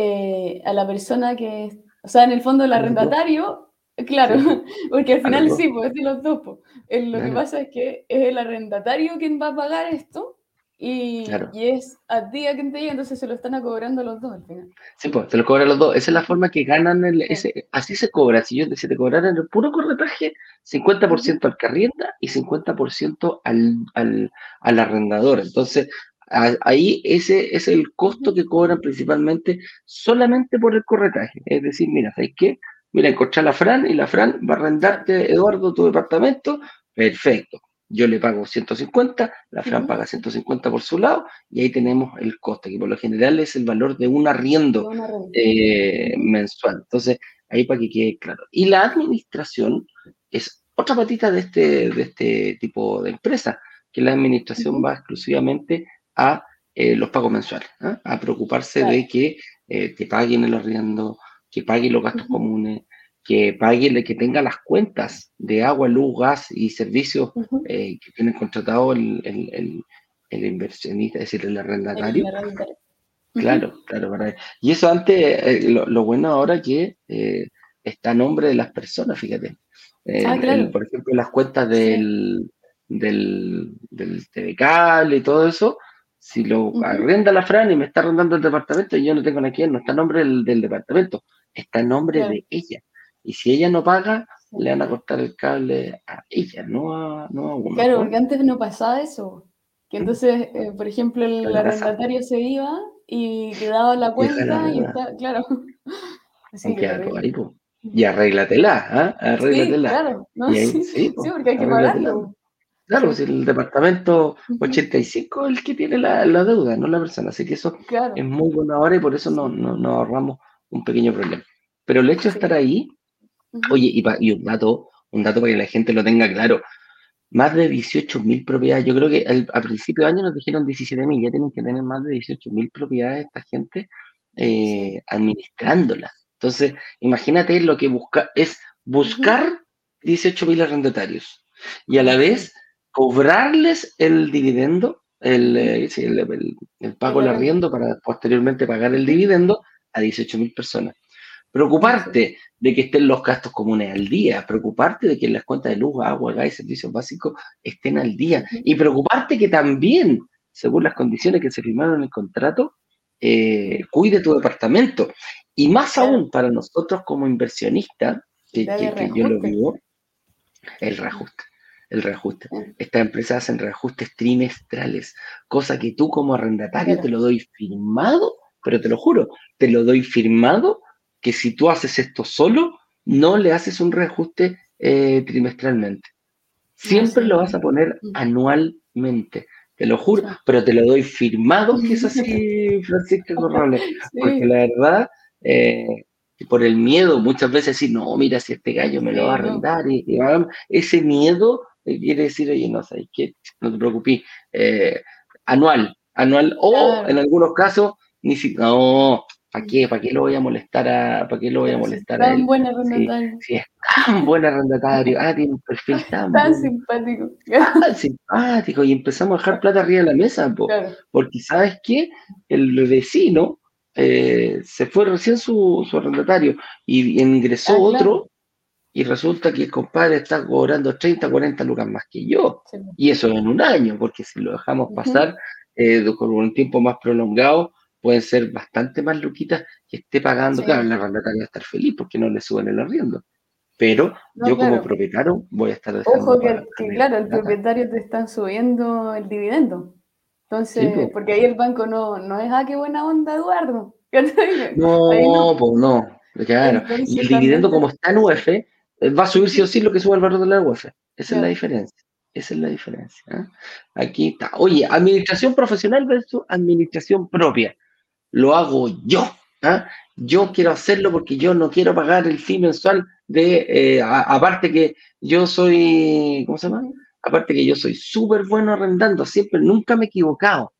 Eh, a la persona que o sea, en el fondo el arrendatario, claro, porque al final sí, pues es los dos. Lo que pasa es que es el arrendatario quien va a pagar esto y, y, es a ti a quien te llega, entonces se lo están cobrando los dos al final. Sí, pues se lo cobran los dos. Esa es la forma que ganan, el, ese, así se cobra. Si, yo, si te cobraran el puro corretaje, 50% al que arrienda y 50% al, al, al arrendador. Entonces, Ahí ese es el costo que cobran principalmente solamente por el corretaje. Es decir, mira, ¿sabes qué? Mira, encontrar la Fran y la Fran va a arrendarte, Eduardo, tu departamento. Perfecto. Yo le pago 150, la Fran paga 150 por su lado y ahí tenemos el coste, que por lo general es el valor de un arriendo eh, mensual. Entonces, ahí para que quede claro. Y la administración es otra patita de este, de este tipo de empresa, que la administración va exclusivamente a eh, los pagos mensuales, ¿ah? a preocuparse de que eh, te paguen el arriendo, que pague los gastos comunes, que pague, que tenga las cuentas de agua, luz, gas y servicios eh, que tienen contratado el, el, el, inversionista, es decir, el arrendatario. Claro, claro, verdad. Y eso antes, eh, lo, bueno ahora que eh, está a nombre de las personas, fíjate. Ah, por ejemplo, las cuentas del, del, del TV Cable y todo eso, si lo arrenda la Fran y me está arrendando el departamento y yo no tengo a quién, no está nombre del, departamento, está nombre de ella. Y si ella no paga, le van a cortar el cable a ella, no a, no a uno. Claro, porque antes no pasaba eso. Que entonces, eh, por ejemplo, el arrendatario se iba y quedaba la cuenta y está, claro. Así que, y arréglatela, ¿ah? Arréglatela. Sí, claro. sí, porque hay que pagarlo. Claro, si el departamento 85 es el que tiene la, deuda, no la persona. Así que eso es muy bueno ahora y por eso nos no, ahorramos un pequeño problema. Pero el hecho de estar ahí, oye, y, un dato, un dato para que la gente lo tenga claro, más de 18.000 propiedades, yo creo que al, principio de año nos dijeron 17.000, ya tienen que tener más de 18.000 propiedades esta gente eh, administrándolas. Entonces, imagínate lo que busca, es buscar 18.000 arrendatarios y a la vez cobrarles el dividendo, el, eh, el, pago del arriendo para posteriormente pagar el dividendo a 18.000 personas. Preocuparte de que estén los gastos comunes al día, preocuparte de que las cuentas de luz, agua, gas y servicios básicos estén al día y preocuparte que también, según las condiciones que se firmaron en el contrato, eh, cuide tu departamento. Y más aún para nosotros como inversionistas, que, que yo lo vivo, el reajuste el reajuste. Estas empresas hacen reajustes trimestrales, cosa que tú como arrendatario te lo doy firmado, pero te lo juro, te lo doy firmado que si tú haces esto solo, no le haces un reajuste eh, trimestralmente. Siempre lo vas a poner anualmente, te lo juro, pero te lo doy firmado que es así, Francisco Corrales, porque la verdad, eh, por el miedo, muchas veces decir, no, mira, si este gallo me lo va a arrendar, y ese miedo quiere decir, oye, no sé, que no te preocupes, eh, anual, anual, o en algunos casos, ni siquiera, no, ¿para qué? ¿Para qué lo voy a molestar a, para qué lo voy a molestar a él? buen arrendatario. Sí, es tan buen arrendatario, ah, tiene un perfil tan, tan simpático. Tan simpático, y empezamos a dejar plata arriba de la mesa, porque ¿sabes qué? El vecino eh, se fue recién su, su arrendatario y ingresó ah, otro y resulta que el compadre está cobrando 30, 40 lucas más que yo. Y eso en un año, porque si lo dejamos pasar eh, con un tiempo más prolongado, pueden ser bastante más luquitas que esté pagando. Claro, la arrendataria va a estar feliz porque no le suben el arriendo. Pero yo como propietario voy a estar Ojo que, claro, el propietario te está subiendo el dividendo. Entonces, porque ahí el banco no, no es, ah, qué buena onda, Eduardo. No, pues no. Claro. y el dividendo como está en UF, va a subir sí o sí lo que sube el valor de la UEF. Esa es la diferencia. Esa es la diferencia. ¿eh? Aquí está. Oye, administración profesional versus administración propia. Lo hago yo. ¿eh? Yo quiero hacerlo porque yo no quiero pagar el fee mensual de, aparte que yo soy, ¿cómo se llama? Aparte que yo soy súper bueno arrendando, siempre, nunca me he equivocado.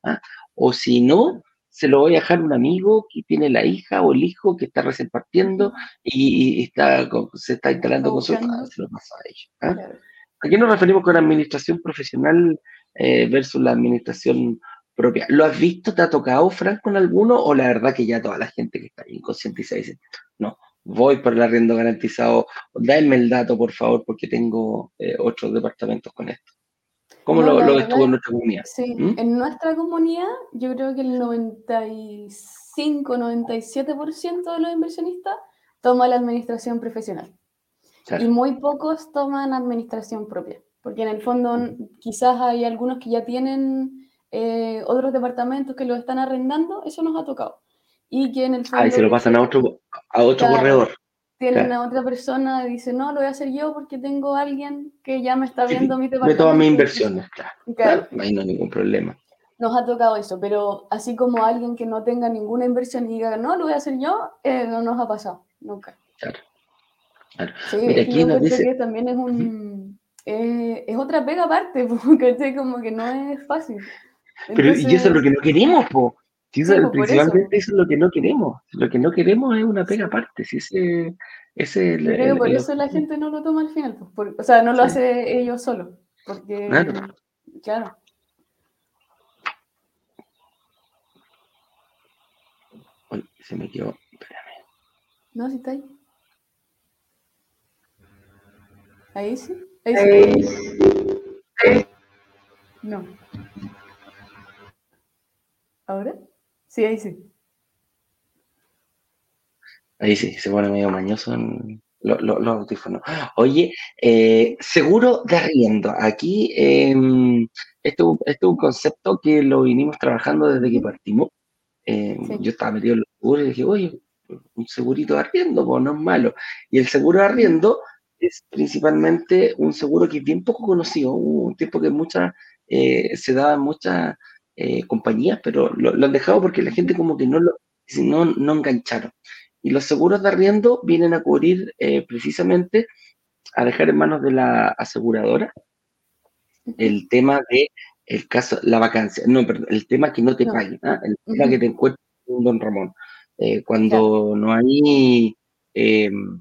O si no, se lo voy a dejar a un amigo que tiene la hija o el hijo que está recién partiendo y, está, se está instalando con su se lo pasa a ellos. ¿ah? ¿A qué nos referimos con administración profesional eh, versus la administración propia? ¿Lo has visto? ¿Te ha tocado, Frank, con alguno? ¿O la verdad que ya toda la gente que está inconsciente dice, no, voy por el arriendo garantizado, dame el dato, por favor, porque tengo eh, otros departamentos con esto? ¿Cómo lo, lo ves en nuestra comunidad? Sí, ¿Mm? en nuestra comunidad yo creo que el 95-97% de los inversionistas toma la administración profesional. Y muy pocos toman administración propia, porque en el fondo quizás hay algunos que ya tienen eh, otros departamentos que lo están arrendando, eso nos ha tocado. Y que en el fondo... Ah, y se lo pasan a otro, a otro corredor tienen a otra persona y dice, no, lo voy a hacer yo porque tengo a alguien que ya me está viendo mi departamento. De todas mis inversiones, claro. Ahí no hay ningún problema. Nos ha tocado eso, pero así como alguien que no tenga ninguna inversión y diga, no, lo voy a hacer yo, eh, no nos ha pasado, nunca. Claro. claro. Sí, Mira, aquí nos dice... que también es un... Eh, es otra pega aparte, porque como que no es fácil. pero y eso es lo que no queremos, po. Pues, principalmente eso. es lo que no queremos. Lo que no queremos es una pega aparte. Si ese, ese Creo por eso la gente no lo toma al final. Pues, o sea, no lo hace ellos solo. Porque, claro. se me quedó. Espérame. No, si está ahí. Ahí sí. Ahí sí. No. ¿Ahora? Sí, ahí sí. Ahí sí, se pone medio mañoso en los audífonos. Oye, eh, seguro de arriendo. Aquí, eh, esto, es un concepto que lo vinimos trabajando desde que partimos. Em, yo estaba metido en los seguros y dije, oye, un segurito de arriendo, pues no es malo. Y el seguro de arriendo es principalmente un seguro que es bien poco conocido, un tiempo que muchas, eh, se daba en muchas eh, compañías, pero lo, han dejado porque la gente como que no lo no, no engancharon. Y los seguros de arriendo vienen a cubrir eh, precisamente a dejar en manos de la aseguradora el tema de el caso, la vacancia, no, perdón, el tema que no te paguen, ¿ah? el tema que te encuentres un don Ramón. cuando no hay em,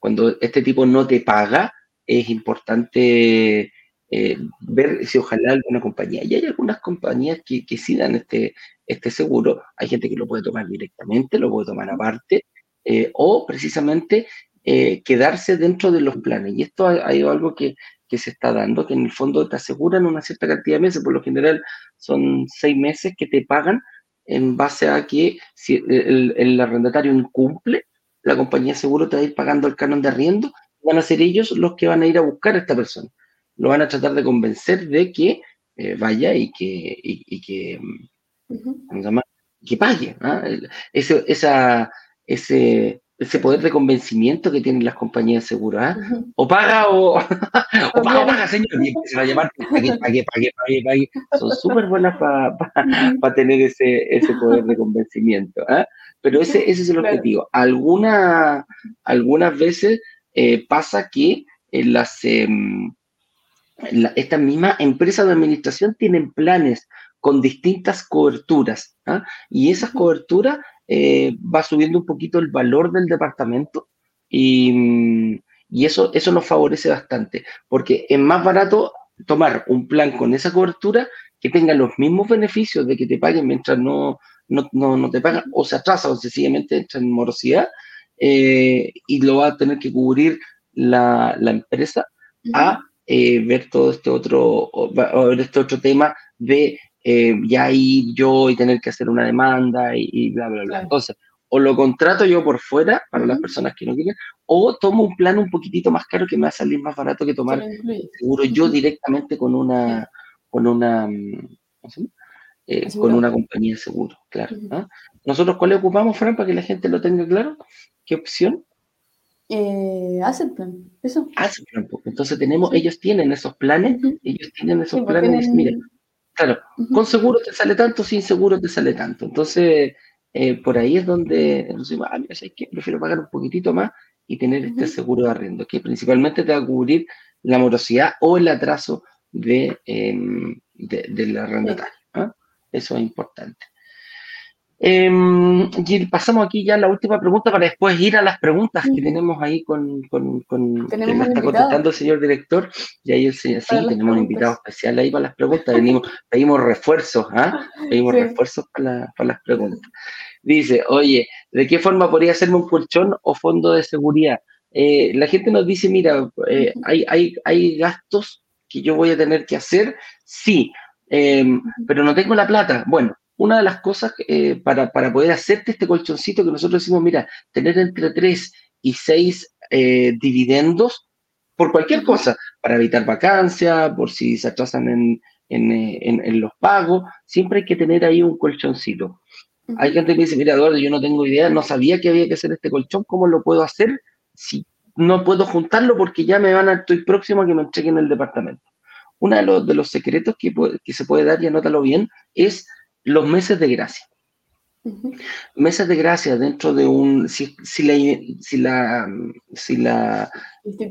cuando este tipo no te paga, es importante eh, ver si ojalá alguna compañía, y hay algunas compañías que, que sí dan este, este seguro, hay gente que lo puede tomar directamente, lo puede tomar aparte, eh, o precisamente eh, quedarse dentro de los planes. Y esto hay, algo que, que, se está dando, que en el fondo te aseguran una cierta cantidad de meses, por lo general son seis meses que te pagan en base a que si el, el arrendatario incumple, la compañía seguro te va a ir pagando el canon de arriendo, van a ser ellos los que van a ir a buscar a esta persona. Lo van a tratar de convencer de que eh, vaya y que, y, que, que pague. ¿ah? Ese, esa, ese, ese poder de convencimiento que tienen las compañías de seguro. O paga o, o paga o paga, señor. Y empiezan a llamar, pague, pague, pague, pague, pague. Son súper buenas para tener ese, ese poder de convencimiento. ¿ah? Pero ese, ese es el objetivo. Alguna, algunas veces eh, pasa que en las, em, estas mismas empresas de administración tienen planes con distintas coberturas ¿ah? y esas coberturas eh, va subiendo un poquito el valor del departamento y, y, eso, eso nos favorece bastante porque es más barato tomar un plan con esa cobertura que tenga los mismos beneficios de que te paguen mientras no, no, no, te pagan o se atrasa o sencillamente entra en morosidad eh, y lo va a tener que cubrir la, empresa a eh, ver todo este otro, ver este otro tema de eh, ya ir yo y tener que hacer una demanda y, bla, bla, bla. Entonces, o lo contrato yo por fuera para las personas que no quieren, o tomo un plan un poquitito más caro que me va a salir más barato que tomar seguro yo directamente con una, con una, eh, con una compañía de seguro, claro. ¿ah? Nosotros, ¿cuál le ocupamos, Fran, para que la gente lo tenga claro? ¿Qué opción? Eh, Plan, eso. Asset Plan, porque entonces tenemos, ellos tienen esos planes, ellos tienen esos planes, miren, claro, con seguro te sale tanto, sin seguro te sale tanto. Entonces, eh, por ahí es donde, entonces, ah, mira, ¿sabes qué? Prefiero pagar un poquitito más y tener este seguro de arriendo, que principalmente te va a cubrir la morosidad o el atraso de, em, de, del arrendatario. Eso es importante. Eh, Gil, pasamos aquí ya a la última pregunta para después ir a las preguntas que tenemos ahí con, con, con que nos está contestando el señor director. Y ahí el señor, sí, tenemos un invitado especial ahí para las preguntas. Venimos, pedimos refuerzos, ¿ah? Pedimos refuerzos para, para, las preguntas. Dice, oye, ¿de qué forma podría hacerme un colchón o fondo de seguridad? Eh, la gente nos dice, mira, eh, hay, hay, hay gastos que yo voy a tener que hacer, sí, Em, pero no tengo la plata. Bueno, una de las cosas eh, para, poder hacerte este colchoncito que nosotros decimos, mira, tener entre 3 y 6 eh, dividendos por cualquier cosa, para evitar vacancia, por si se atrasan en, en, los pagos, siempre hay que tener ahí un colchoncito. Hay gente que me dice, mira, Eduardo, yo no tengo idea, no sabía que había que hacer este colchón, ¿cómo lo puedo hacer si no puedo juntarlo porque ya me van a, estoy próximo a que me entreguen el departamento? uno de los, de los secretos que, que, se puede dar, y anótalo bien, es los meses de gracia. Meses de gracia dentro de un, si, la, si, la, si la,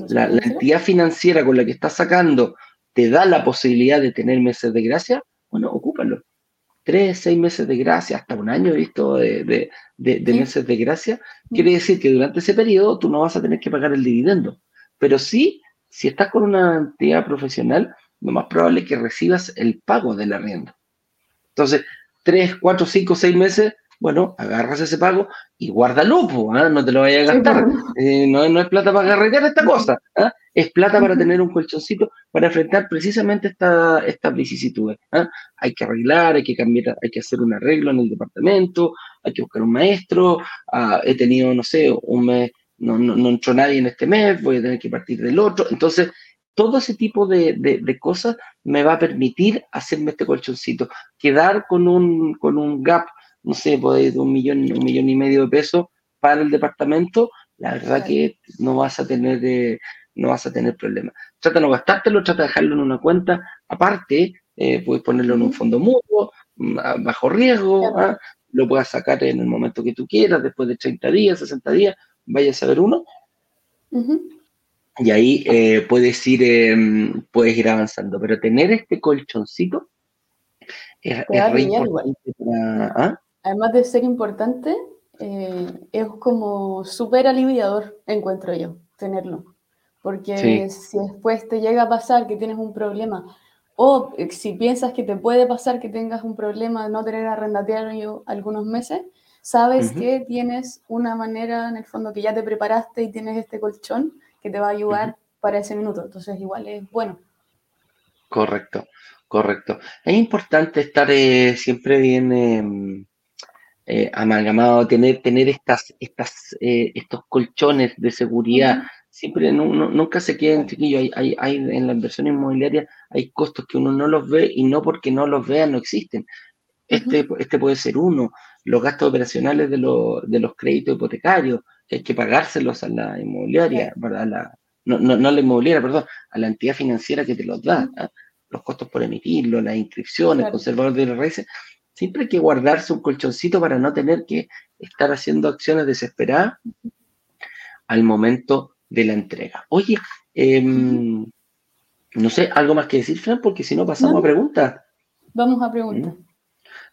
la, entidad financiera con la que estás sacando te da la posibilidad de tener meses de gracia, bueno, ocúpalo. tres, seis meses de gracia, hasta un año he visto de, meses de gracia, quiere decir que durante ese periodo tú no vas a tener que pagar el dividendo. Pero sí, si estás con una entidad profesional, lo más probable es que recibas el pago del arriendo. Entonces, tres, cuatro, cinco, seis meses, bueno, agarras ese pago y guárdalo, ¿ah? no te lo vayas a gastar. Eh, no, no, es plata para agarrar esta cosa, ¿ah? es plata para tener un colchoncito para enfrentar precisamente esta, estas vicisitudes. ¿ah? Hay que arreglar, hay que cambiar, hay que hacer un arreglo en el departamento, hay que buscar un maestro. he tenido, no sé, un mes, no, no, no entró nadie en este mes, voy a tener que partir del otro. Entonces, todo ese tipo de, de, cosas me va a permitir hacerme este colchoncito. Quedar con un, con un gap, no sé, pues, de un millón, un millón y medio de pesos para el departamento, la verdad que no vas a tener, de, no vas a tener problemas. Trata de no gastártelo, trata de dejarlo en una cuenta aparte, eh, puedes ponerlo en un fondo mutuo, mm, bajo riesgo, ¿ah? lo puedas sacar en el momento que tú quieras, después de 30 días, 60 días, vayas a ver uno. Y ahí eh, puedes, ir, em, puedes ir avanzando. Pero tener este colchoncito es, re importante ¿ah? Además de ser importante, eh, es como súper aliviador, encuentro yo, tenerlo. Porque si después te llega a pasar que tienes un problema, o si piensas que te puede pasar que tengas un problema de no tener arrendatario algunos meses, sabes que tienes una manera, en el fondo, que ya te preparaste y tienes este colchón que te va a ayudar para ese minuto. Entonces, igual es bueno. Correcto, correcto. Es importante estar eh, siempre bien em, eh, amalgamado, tener, tener estas, estas, eh, estos colchones de seguridad. Siempre nunca se queden, chiquillos. Hay, hay, hay, en la inversión inmobiliaria hay costos que uno no los ve y no porque no los vea no existen. Este, este puede ser uno, los gastos operacionales de, de los créditos hipotecarios, hay que pagárselos a la inmobiliaria, a la, no, no, a la inmobiliaria, perdón, a la entidad financiera que te los da, ¿ah? los costos por emitirlo, las inscripciones, el conservador de IRS, siempre hay que guardarse un colchoncito para no tener que estar haciendo acciones desesperadas al momento de la entrega. Oye, em, no sé, algo más que decir, Fran, porque si no pasamos a preguntas. Vamos a preguntas. ¿Mm?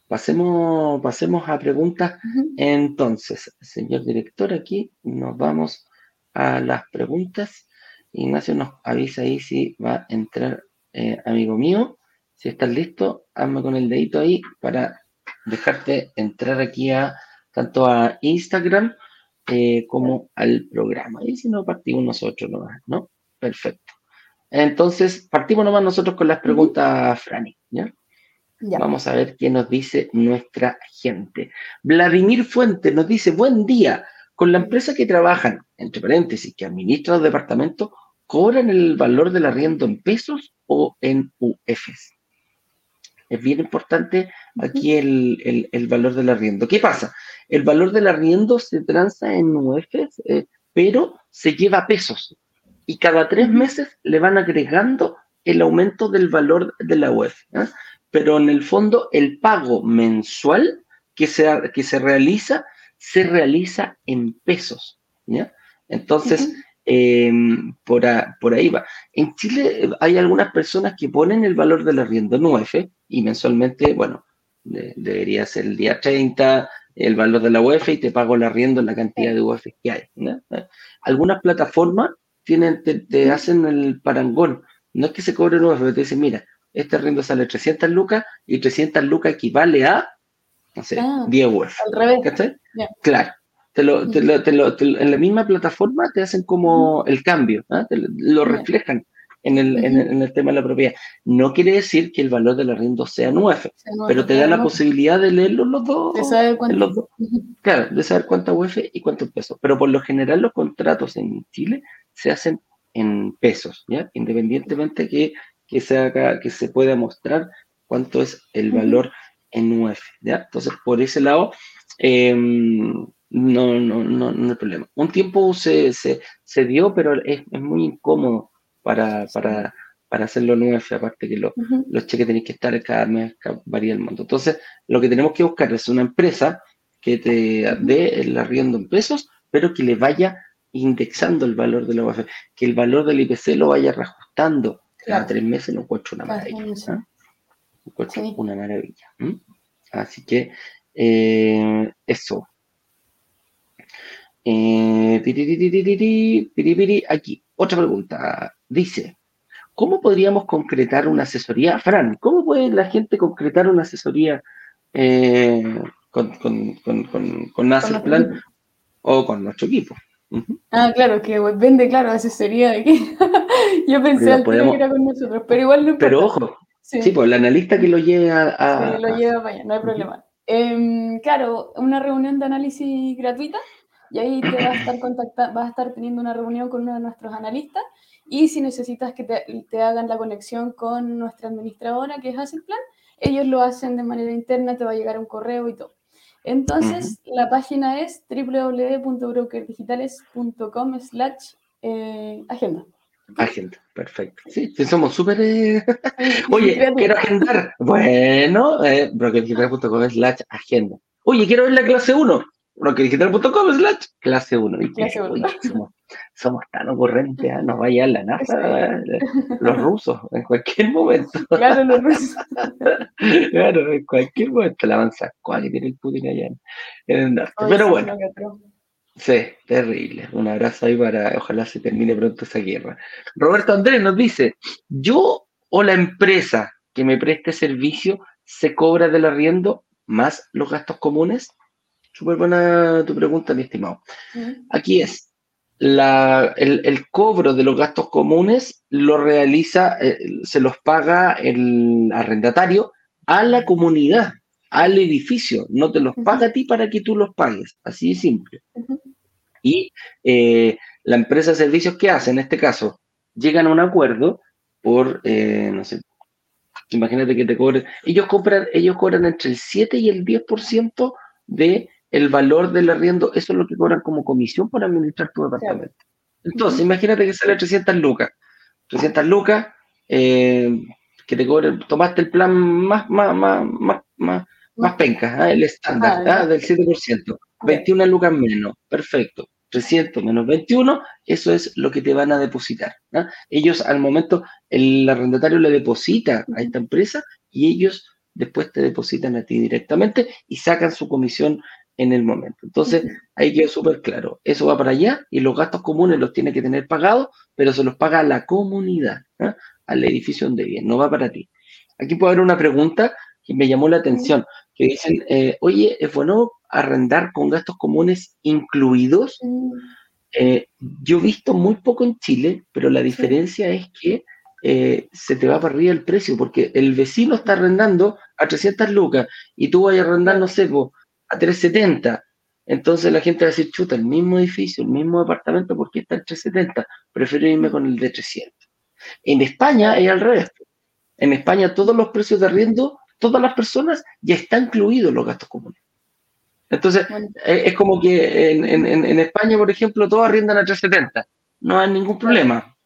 Pasemos, pasemos a preguntas. Entonces, señor director, aquí nos vamos a las preguntas. Ignacio nos avisa ahí si va a entrar, eh, amigo mío. Si estás listo, hazme con el dedito ahí para dejarte entrar aquí a tanto a Instagram eh, como al programa. Y si no, partimos nosotros nomás, ¿no? Perfecto. Entonces, partimos nomás nosotros con las preguntas, Franny, ¿ya? Vamos a ver qué nos dice nuestra gente. Vladimir Fuentes nos dice, buen día, con la empresa que trabajan, entre paréntesis, que administra los departamentos, ¿cobran el valor del arriendo en pesos o en UFs? Es bien importante aquí el, valor del arriendo. ¿Qué pasa? El valor del arriendo se transa en UFs, eh, pero se lleva a pesos. Y cada tres meses le van agregando el aumento del valor de la UF pero en el fondo el pago mensual que se, que se realiza se realiza en pesos. ¿ya? Entonces, em, por, por, ahí va. En Chile hay algunas personas que ponen el valor del arriendo en UF y mensualmente, bueno, debería ser el día 30 el valor de la UF y te pago el arriendo en la cantidad de UF que hay. Algunas plataformas tienen, te, hacen el parangón. No es que se cobre UF, te dicen, mira, este arriendo sale 300 lucas y 300 lucas equivale a, no sé, 10 ah, euros. Al revés. Claro. Te lo, te lo, en la misma plataforma te hacen como el cambio, ¿ah? lo reflejan en el, en, el, tema de la propiedad. No quiere decir que el valor del arriendo sea 9, pero te da la posibilidad de leerlo los dos. De saber dos. Claro, de saber cuánto UF y cuánto pesos. Pero por lo general los contratos en Chile se hacen en pesos, ¿ya? Independientemente que que se, que se pueda mostrar cuánto es el valor en UF. ¿ya? Entonces, por ese lado, em, no, no, no, no hay problema. Un tiempo se, se, se dio, pero es, es, muy incómodo para, para, para hacerlo en UF, aparte que los cheques tenéis que estar cada mes, varía el monto. Entonces, lo que tenemos que buscar es una empresa que te dé el arriendo en pesos, pero que le vaya indexando el valor de la UF, que el valor del IPC lo vaya reajustando cada tres meses lo encuentro una maravilla. ¿ah? una maravilla. Así que eh, eso. Eh, aquí, otra pregunta. Dice, ¿cómo podríamos concretar una asesoría? Fran, ¿cómo puede la gente concretar una asesoría eh, con, con, con, con, Plan o con nuestro equipo? Ah, claro, que vende, claro, asesoría de aquí. Yo pensé al que era con nosotros, pero igual no Pero ojo, sí. pues el analista que lo lleve a... sí, lo lleva para allá, no hay problema. Em, claro, una reunión de análisis gratuita y ahí te vas a estar contactando, vas a estar teniendo una reunión con uno de nuestros analistas y si necesitas que te, hagan la conexión con nuestra administradora, que es Asset Plan, ellos lo hacen de manera interna, te va a llegar un correo y todo. Entonces, la página es www.brokerdigitales.com slash eh, agenda. Agenda, perfecto. Sí, somos súper... Eh, Oye, quiero agendar. Bueno, eh, brokerdigitales.com slash agenda. Oye, quiero ver la clase 1 rockerdigital.com slash clase 1. Somos, tan ocurrentes, ¿eh? nos vaya a la NASA, eh, los rusos, en cualquier momento. Claro, los rusos. claro, en cualquier momento la avanza. ¿Cuál tiene el Putin allá en, el norte? Pero bueno. Sí, terrible. Un abrazo ahí para, ojalá se termine pronto esa guerra. Roberto Andrés nos dice, yo o la empresa que me preste servicio se cobra del arriendo más los gastos comunes. Súper buena tu pregunta, mi estimado. Aquí es, el, cobro de los gastos comunes lo realiza, eh, se los paga el arrendatario a la comunidad, al edificio, no te los paga a ti para que tú los pagues, así de simple. Y eh, la empresa de servicios, ¿qué hace? En este caso, llegan a un acuerdo por, eh, no sé, imagínate que te cobren, ellos, compran, ellos cobran entre el 7 y el 10% de el valor del arriendo, eso es lo que cobran como comisión por administrar tu departamento. Entonces, imagínate que sale 300 lucas. 300 lucas, eh, que te cobren, tomaste el plan más, más, más, más, más, penca, ¿ah? el estándar ¿ah? del 7%. 21 lucas menos, perfecto. 300 menos 21, eso es lo que te van a depositar. ¿ah? Ellos al momento, el arrendatario le deposita a esta empresa y ellos después te depositan a ti directamente y sacan su comisión en el momento. Entonces, ahí quedó súper claro. Eso va para allá y los gastos comunes los tiene que tener pagados, pero se los paga a la comunidad, ¿eh? al edificio donde viene, no va para ti. Aquí puede haber una pregunta que me llamó la atención, que dicen, eh, oye, ¿es bueno arrendar con gastos comunes incluidos? Eh, yo he visto muy poco en Chile, pero la diferencia es que se te va para arriba el precio, porque el vecino está arrendando a 300 lucas y tú vas a arrendar, no sé, a 370. Entonces la gente va a decir, chuta, el mismo edificio, el mismo departamento, ¿por qué está en 370? Prefiero irme con el de 300. En España es al revés. En España todos los precios de arriendo, todas las personas ya están incluidos los gastos comunes. Entonces, es como que en, España, por ejemplo, todos arriendan a 370. No hay ningún problema.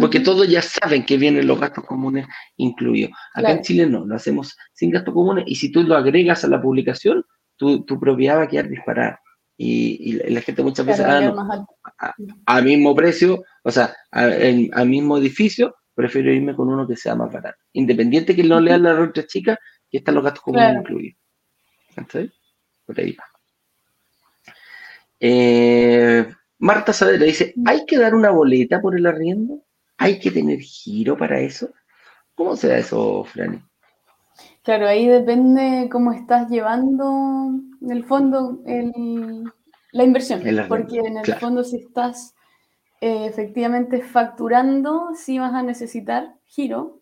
Porque todos ya saben que vienen los gastos comunes incluidos. Acá en Chile no, lo hacemos sin gastos comunes y si tú lo agregas a la publicación, tu, propiedad va a quedar disparada. Y, la gente muchas veces, ah, a, mismo precio, o sea, al mismo edificio, prefiero irme con uno que sea más barato. Independiente que no lea la renta chica, que están los gastos comunes incluidos. Por ahí va. Eh, Marta Sadera dice, ¿hay que dar una boleta por el arriendo? ¿Hay que tener giro para eso? ¿Cómo se da eso, Franny? Claro, ahí depende cómo estás llevando en el fondo la inversión, porque en el fondo si estás eh, efectivamente facturando, sí vas a necesitar giro,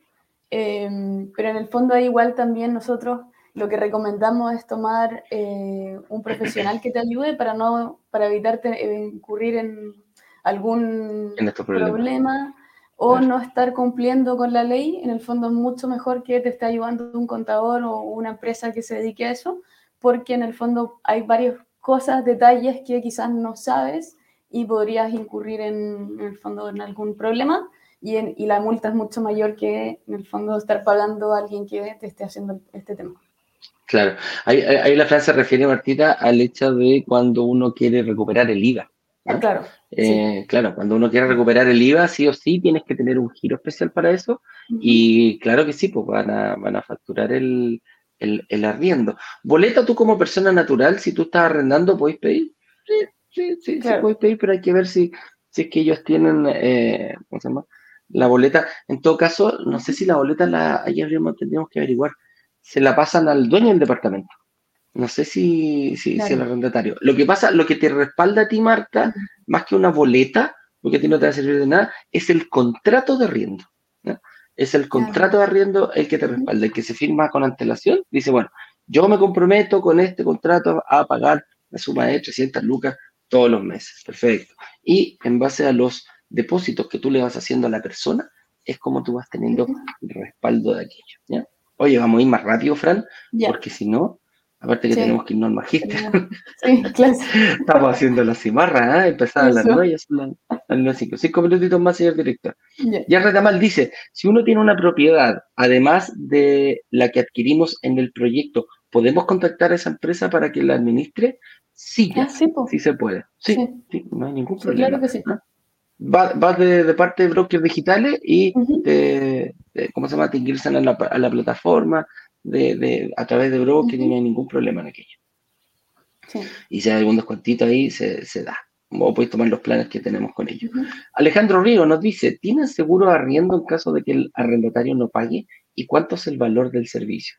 em, pero en el fondo ahí igual también nosotros lo que recomendamos es tomar eh, un profesional que te ayude para no para evitarte incurrir en algún problema o no estar cumpliendo con la ley, en el fondo es mucho mejor que te esté ayudando un contador o una empresa que se dedique a eso, porque en el fondo hay varias cosas, detalles que quizás no sabes y podrías incurrir en, el fondo en algún problema y, y, la multa es mucho mayor que en el fondo estar pagando a alguien que te esté haciendo este tema. Claro, ahí, ahí la frase se refiere, Martita, al hecho de cuando uno quiere recuperar el IVA. Claro. Eh, claro, cuando uno quiere recuperar el IVA, sí o sí tienes que tener un giro especial para eso. Y claro que sí, pues van a, van a facturar el, el, arriendo. Boleta, tú como persona natural, si tú estás arrendando, ¿puedes pedir? Sí, sí, sí, sí puedes pedir, pero hay que ver si, si es que ellos tienen, eh, ¿cómo se llama? La boleta. En todo caso, no sé si la boleta, la, habríamos, tendríamos que averiguar, se la pasan al dueño del departamento. No sé si, si, el arrendatario. Lo que pasa, lo que te respalda a ti, Marta, más que una boleta, porque a ti no te va a servir de nada, es el contrato de arriendo. Es el contrato de arriendo el que te respalda, el que se firma con antelación. Dice, bueno, yo me comprometo con este contrato a pagar la suma de 300 lucas todos los meses. Perfecto. Y en base a los depósitos que tú le vas haciendo a la persona, es como tú vas teniendo el respaldo de aquello. ¿ya? Oye, vamos a ir más rápido, Fran, porque si no, Aparte que tenemos que irnos al magíster. Sí, claro. Estamos haciendo la cimarra, ¿eh? Empezar a las nueve, a las cinco. Cinco minutitos más, señor director. Ya Retamal dice, si uno tiene una propiedad, además de la que adquirimos en el proyecto, ¿podemos contactar a esa empresa para que la administre? Sí, ah, sí, se puede. Sí, no hay ningún problema. claro que sí. Vas, de, parte de brokers digitales y ¿cómo se llama? Te ingresan a la, a la plataforma, de, a través de broker y no hay ningún problema en aquello. Y si hay algún descuentito ahí, se, da. O puedes tomar los planes que tenemos con ellos. Alejandro Río nos dice, ¿tienen seguro arriendo en caso de que el arrendatario no pague? ¿Y cuánto es el valor del servicio?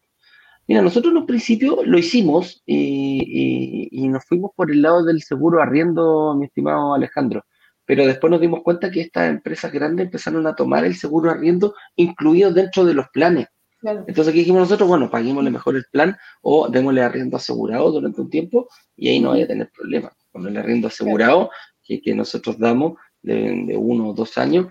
Mira, nosotros en un principio lo hicimos y, y, nos fuimos por el lado del seguro arriendo, mi estimado Alejandro. Pero después nos dimos cuenta que estas empresas grandes empezaron a tomar el seguro arriendo incluido dentro de los planes. Entonces, aquí dijimos nosotros? Bueno, paguémosle mejor el plan o démosle arriendo asegurado durante un tiempo y ahí no vaya a tener problemas. Con el arriendo asegurado que, nosotros damos de, uno o dos años,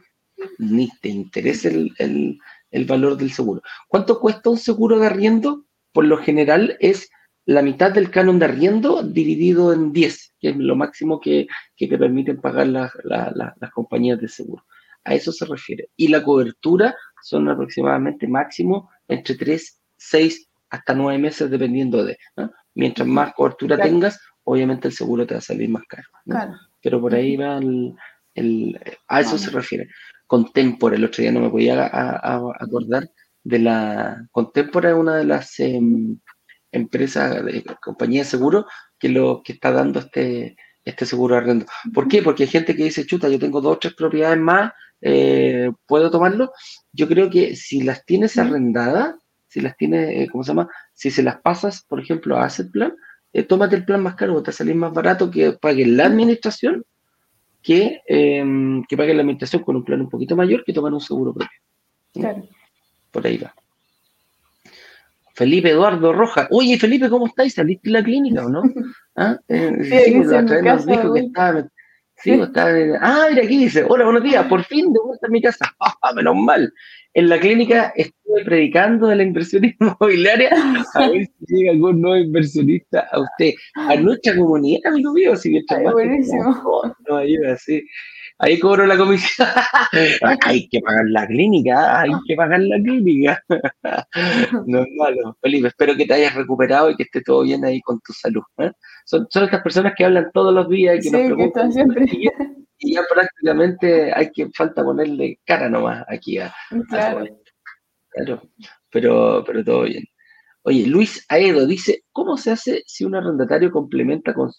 ni te interesa el, el, valor del seguro. ¿Cuánto cuesta un seguro de arriendo? Por lo general es la mitad del canon de arriendo dividido en 10, que es lo máximo que, que te permiten pagar las compañías de seguro. A eso se refiere. Y la cobertura son aproximadamente máximo entre 3, 6 hasta 9 meses dependiendo de. Mientras más cobertura tengas, obviamente el seguro te va a salir más caro. Pero por ahí va el... a eso se refiere. Contempora, el otro día no me podía acordar de la... Contempora es una de las em, empresas, de, compañía de seguro que, lo, que está dando este, este seguro de arrendo. ¿Por qué? Porque hay gente que dice, chuta, yo tengo dos o tres propiedades más, eh, ¿puedo tomarlo? Yo creo que si las tienes arrendadas, si las tienes, eh, ¿cómo se llama? Si se las pasas, por ejemplo, a Asset Plan, eh, tómate el plan más caro, te va a salir más barato que pague la administración que, em, que pague la administración con un plan un poquito mayor que tomar un seguro propio. Claro. Por ahí va. Felipe Eduardo Roja. Oye, Felipe, ¿cómo estáis? ¿Saliste de la clínica o no? ¿Ah? sí, sí la otra nos dijo que estaba, Sí, está. Ah, mira, aquí dice: Hola, buenos días, por fin de vuelta en mi casa. Ah, menos mal. En la clínica estuve predicando de la inversión inmobiliaria. A ver si llega algún nuevo inversionista a usted, a nuestra comunidad, amigo mío. Si Ay, buenísimo. No, ayuda, sí. Ahí cobro la comisión. hay que pagar la clínica, hay que pagar la clínica. no es malo. Felipe, espero que te hayas recuperado y que esté todo bien ahí con tu salud. ¿eh? Son, son estas personas que hablan todos los días y que nos preguntan. siempre. Y ya prácticamente hay que falta ponerle cara nomás aquí a, claro. claro. Pero, pero todo bien. Oye, Luis Aedo dice, ¿cómo se hace si un arrendatario complementa con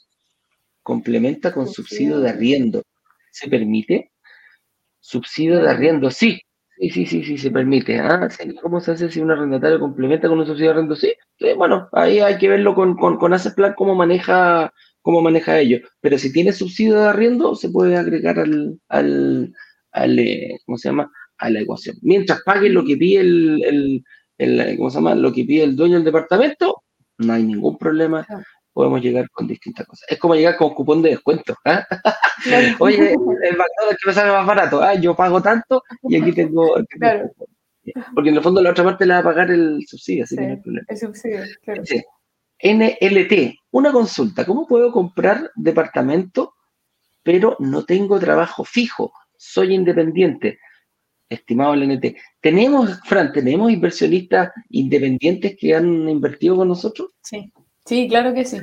complementa con subsidio de arriendo? ¿Se permite? Subsidio de arriendo, sí. Sí, sí, sí, sí, se permite. Ah, ¿Cómo se hace si un arrendatario complementa con un subsidio de arriendo? Sí. bueno, ahí hay que verlo con, con, con Plan cómo maneja, cómo maneja ello. Pero si tiene subsidio de arriendo, se puede agregar al, al, al eh, ¿cómo se llama? A la ecuación. Mientras pague lo que pide el, el, ¿cómo se llama? Lo que pide el dueño del departamento, no hay ningún problema podemos llegar con distintas cosas. Es como llegar con cupón de descuento. ¿ah? Oye, el McDonald's que me sale más barato. Ah, yo pago tanto y aquí tengo. Claro. Porque en el fondo la otra parte la va a pagar el subsidio, así que no hay problema. El subsidio, claro. NLT, una consulta. ¿Cómo puedo comprar departamento, pero no tengo trabajo fijo? Soy independiente. Estimado LNT, ¿tenemos, Fran, tenemos inversionistas independientes que han invertido con nosotros? Sí. Sí, claro que sí.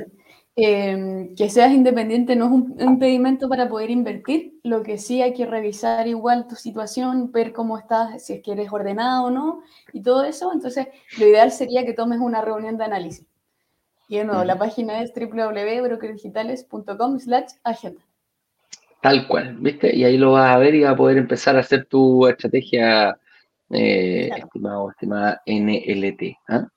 Em, que seas independiente no es un impedimento para poder invertir, lo que sí hay que revisar igual tu situación, ver cómo estás, si es que eres ordenado o no, y todo eso. Entonces, lo ideal sería que tomes una reunión de análisis. Y de nuevo, la página es www.brokerdigitales.com slash agenda. Tal cual, ¿viste? Y ahí lo vas a ver y vas a poder empezar a hacer tu estrategia, eh, estimado, estimada NLT. ¿ah?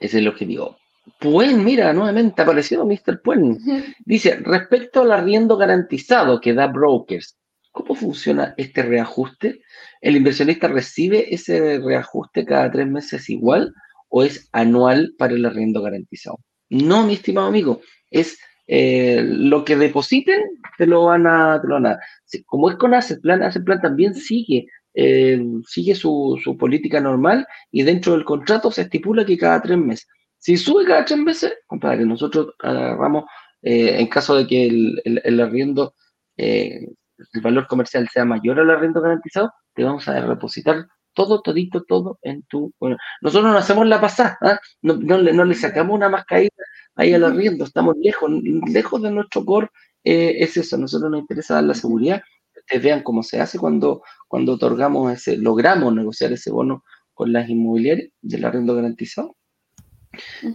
Ese es el objetivo. Pues mira, nuevamente ha aparecido Mr. Puen. Dice, respecto al arriendo garantizado que da brokers, ¿cómo funciona este reajuste? ¿El inversionista recibe ese reajuste cada tres meses igual o es anual para el arriendo garantizado? No, mi estimado amigo, es eh, lo que depositen, te lo van a, te lo van a Como es con Asset Plan, Asset Plan también sigue, eh, sigue su, su política normal y dentro del contrato se estipula que cada tres meses. Si sube cada tres meses, compadre, nosotros agarramos, eh, en caso de que el, arriendo, eh, el valor comercial sea mayor al arriendo garantizado, te vamos a depositar todo, todito, todo en tu... Bueno, nosotros no hacemos la pasada, ¿ah? no, le, sacamos una más caída ahí al arriendo, estamos lejos, lejos de nuestro core, eh, es eso, a nosotros nos interesa dar la seguridad, ustedes vean cómo se hace cuando, cuando otorgamos ese, logramos negociar ese bono con las inmobiliarias del arriendo garantizado,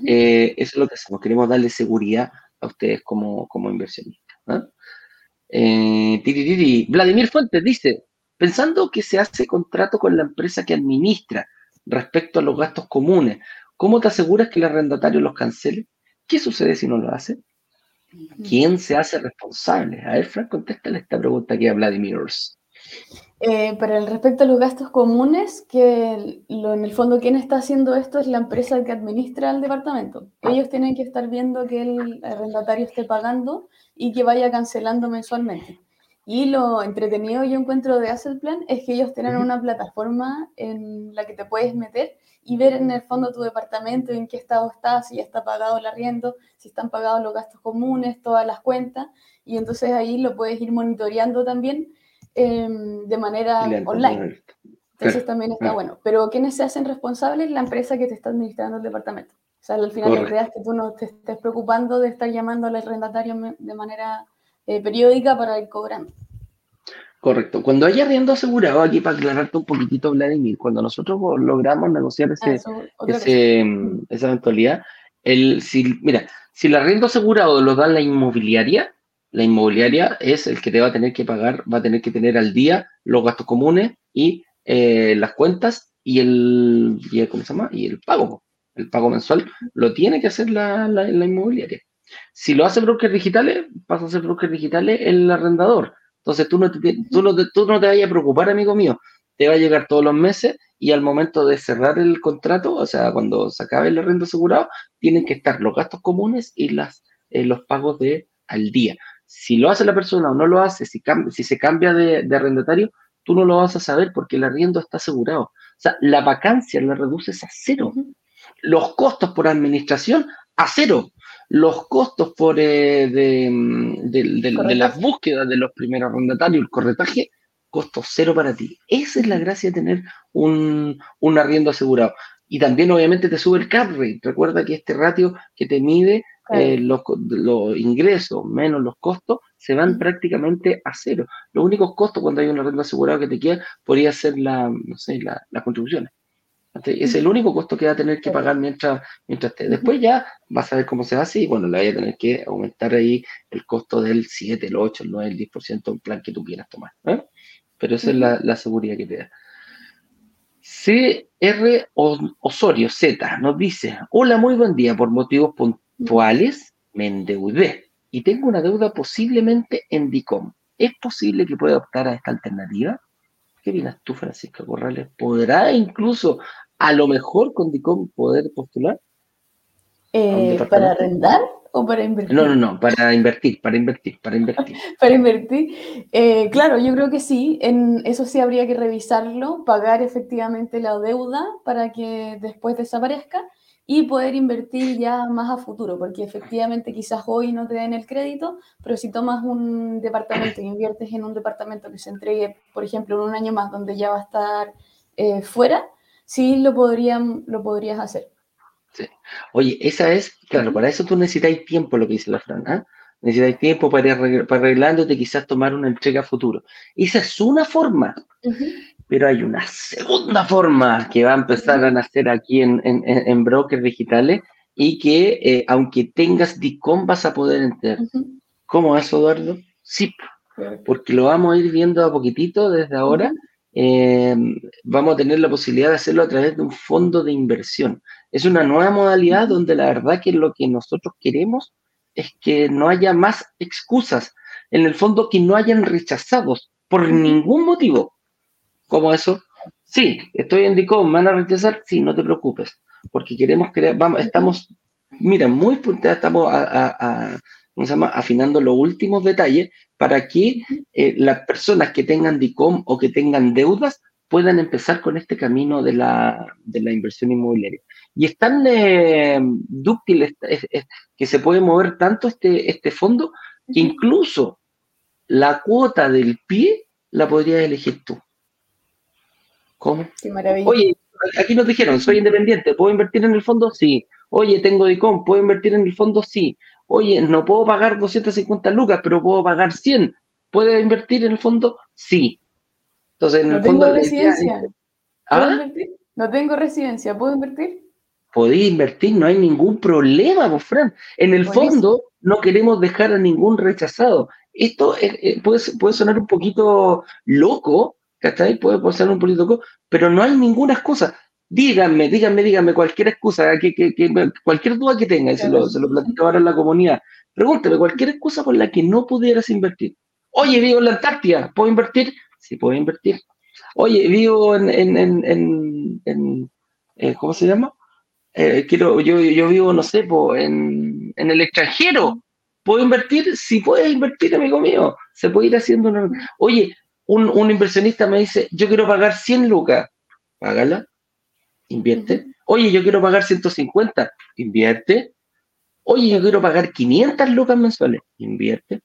eh, eso es lo que hacemos, queremos darle seguridad a ustedes como, como inversionistas. Eh, Vladimir Fuentes dice, pensando que se hace contrato con la empresa que administra respecto a los gastos comunes, ¿cómo te aseguras que el arrendatario los cancele? ¿Qué sucede si no lo hace? ¿Quién se hace responsable? A ver, Frank, contéstale esta pregunta aquí a Vladimir. Eh, para el respecto a los gastos comunes, que lo, en el fondo quien está haciendo esto es la empresa que administra el departamento. Ellos tienen que estar viendo que el arrendatario esté pagando y que vaya cancelando mensualmente. Y lo entretenido yo encuentro de Asset Plan es que ellos tienen una plataforma en la que te puedes meter y ver en el fondo tu departamento, en qué estado está, si ya está pagado el arriendo, si están pagados los gastos comunes, todas las cuentas. Y entonces ahí lo puedes ir monitoreando también Em, de manera online. Entonces también está bueno. Pero ¿quiénes se hacen responsables? La empresa que te está administrando el departamento. O sea, al final la idea es que tú no te estés preocupando de estar llamando al arrendatario de manera eh, periódica para ir cobrando. Correcto. Cuando hay arriendo asegurado, aquí para aclararte un poquitito, Vladimir, cuando nosotros logramos negociar ese, ese, mm, esa eventualidad, el, si, mira, si el arriendo asegurado lo da la inmobiliaria, la inmobiliaria es el que te va a tener que pagar, va a tener que tener al día los gastos comunes y eh, las cuentas y el, y el pago. El pago mensual lo tiene que hacer la, la, inmobiliaria. Si lo hace brokers digitales, pasa a ser brokers digitales el arrendador. Entonces tú no, te, tú, no tú no te vayas a preocupar, amigo mío. Te va a llegar todos los meses y al momento de cerrar el contrato, o sea, cuando se acabe el arrendo asegurado, tienen que estar los gastos comunes y las, eh, los pagos de al día. Si lo hace la persona o no lo hace, si, si se cambia de, arrendatario, tú no lo vas a saber porque el arriendo está asegurado. O sea, la vacancia la reduces a cero. Los costos por administración a cero. Los costos por eh, de, las búsquedas de los primeros arrendatarios, el corretaje, costo cero para ti. Esa es la gracia de tener un, un arriendo asegurado. Y también obviamente te sube el cap rate. Recuerda que este ratio que te mide eh, los, ingresos menos los costos se van prácticamente a cero. Los únicos costos cuando hay una renta asegurada que te queda podría ser la, no sé, la, las contribuciones. Es el único costo que va a tener que pagar mientras, mientras esté. Después ya vas a ver cómo se hace y bueno, le vaya a tener que aumentar ahí el costo del 7, el 8, el 9, el 10%, el plan que tú quieras tomar. ¿eh? Pero esa es la, la, seguridad que te da. CR Osorio Z nos dice, hola, muy buen día. Por motivos puntuales actuales me endeudé y tengo una deuda posiblemente en DICOM. ¿Es posible que pueda optar a esta alternativa? ¿Qué opinas tú, Francisca Corrales? ¿Podrá incluso, a lo mejor con DICOM, poder postular? Eh, ¿Para arrendar o para invertir? No, no, no, para invertir, para invertir, para invertir. para invertir. Eh, claro, yo creo que sí. En eso sí habría que revisarlo, pagar efectivamente la deuda para que después desaparezca y poder invertir ya más a futuro, porque efectivamente quizás hoy no te den el crédito, pero si tomas un departamento y inviertes en un departamento que se entregue, por ejemplo, en un año más donde ya va a estar eh, fuera, sí lo, podrían, lo podrías hacer. Oye, esa es, claro, para eso tú necesitas tiempo, lo que dice la Fran, ¿ah? Necesitas tiempo para ir para arreglándote, quizás tomar una entrega a futuro. Esa es una forma, pero hay una segunda forma que va a empezar a nacer aquí en, en, en brokers digitales y que eh, aunque tengas DICOM vas a poder entrar. ¿Cómo es, Eduardo? Sí, porque lo vamos a ir viendo a poquitito desde ahora. Eh, vamos a tener la posibilidad de hacerlo a través de un fondo de inversión. Es una nueva modalidad donde la verdad que lo que nosotros queremos es que no haya más excusas. En el fondo, que no hayan rechazados por ningún motivo. ¿Cómo eso? Sí, estoy en DICOM, ¿me van a rechazar? Sí, no te preocupes, porque queremos crear, vamos, estamos, mira, muy punteados, estamos a, ¿cómo se llama? afinando los últimos detalles para que eh, las personas que tengan DICOM o que tengan deudas puedan empezar con este camino de la, de la inversión inmobiliaria. Y es tan eh, dúctil que se puede mover tanto este, este fondo que incluso la cuota del pie la podrías elegir tú. ¿Cómo? Qué maravilla. Oye, aquí nos dijeron, soy independiente, ¿puedo invertir en el fondo? Sí. Oye, tengo DICOM, ¿puedo invertir en el fondo? Sí. Oye, no puedo pagar 250 lucas, pero puedo pagar 100. ¿Puede invertir en el fondo? Sí. Entonces, en no el fondo. Tengo residencia. ¿Ah? invertir? No tengo residencia, ¿puedo invertir? Podéis invertir, no hay ningún problema, vos, Fran. En el fondo, no queremos dejar a ningún rechazado. Esto eh, puede, puede sonar un poquito loco, ¿cachai? Puede, puede sonar un poquito loco, pero no hay ninguna excusa. Díganme, díganme, díganme cualquier excusa, que, que, cualquier duda que tenga, y se lo, se lo platico ahora en la comunidad. Pregúnteme cualquier excusa por la que no pudieras invertir. Oye, vivo en la Antártida, ¿puedo invertir? Sí, puedo invertir. Oye, vivo en, en, en, en eh, ¿cómo se llama? Eh, quiero, yo, yo vivo, no sé, en, en el extranjero. ¿Puedo invertir? Sí puedes invertir, amigo mío. Se puede ir haciendo una... Oye, un, un inversionista me dice, yo quiero pagar 100 lucas. Págala invierte. Oye, yo quiero pagar 150, invierte. Oye, yo quiero pagar 500 lucas mensuales, invierte.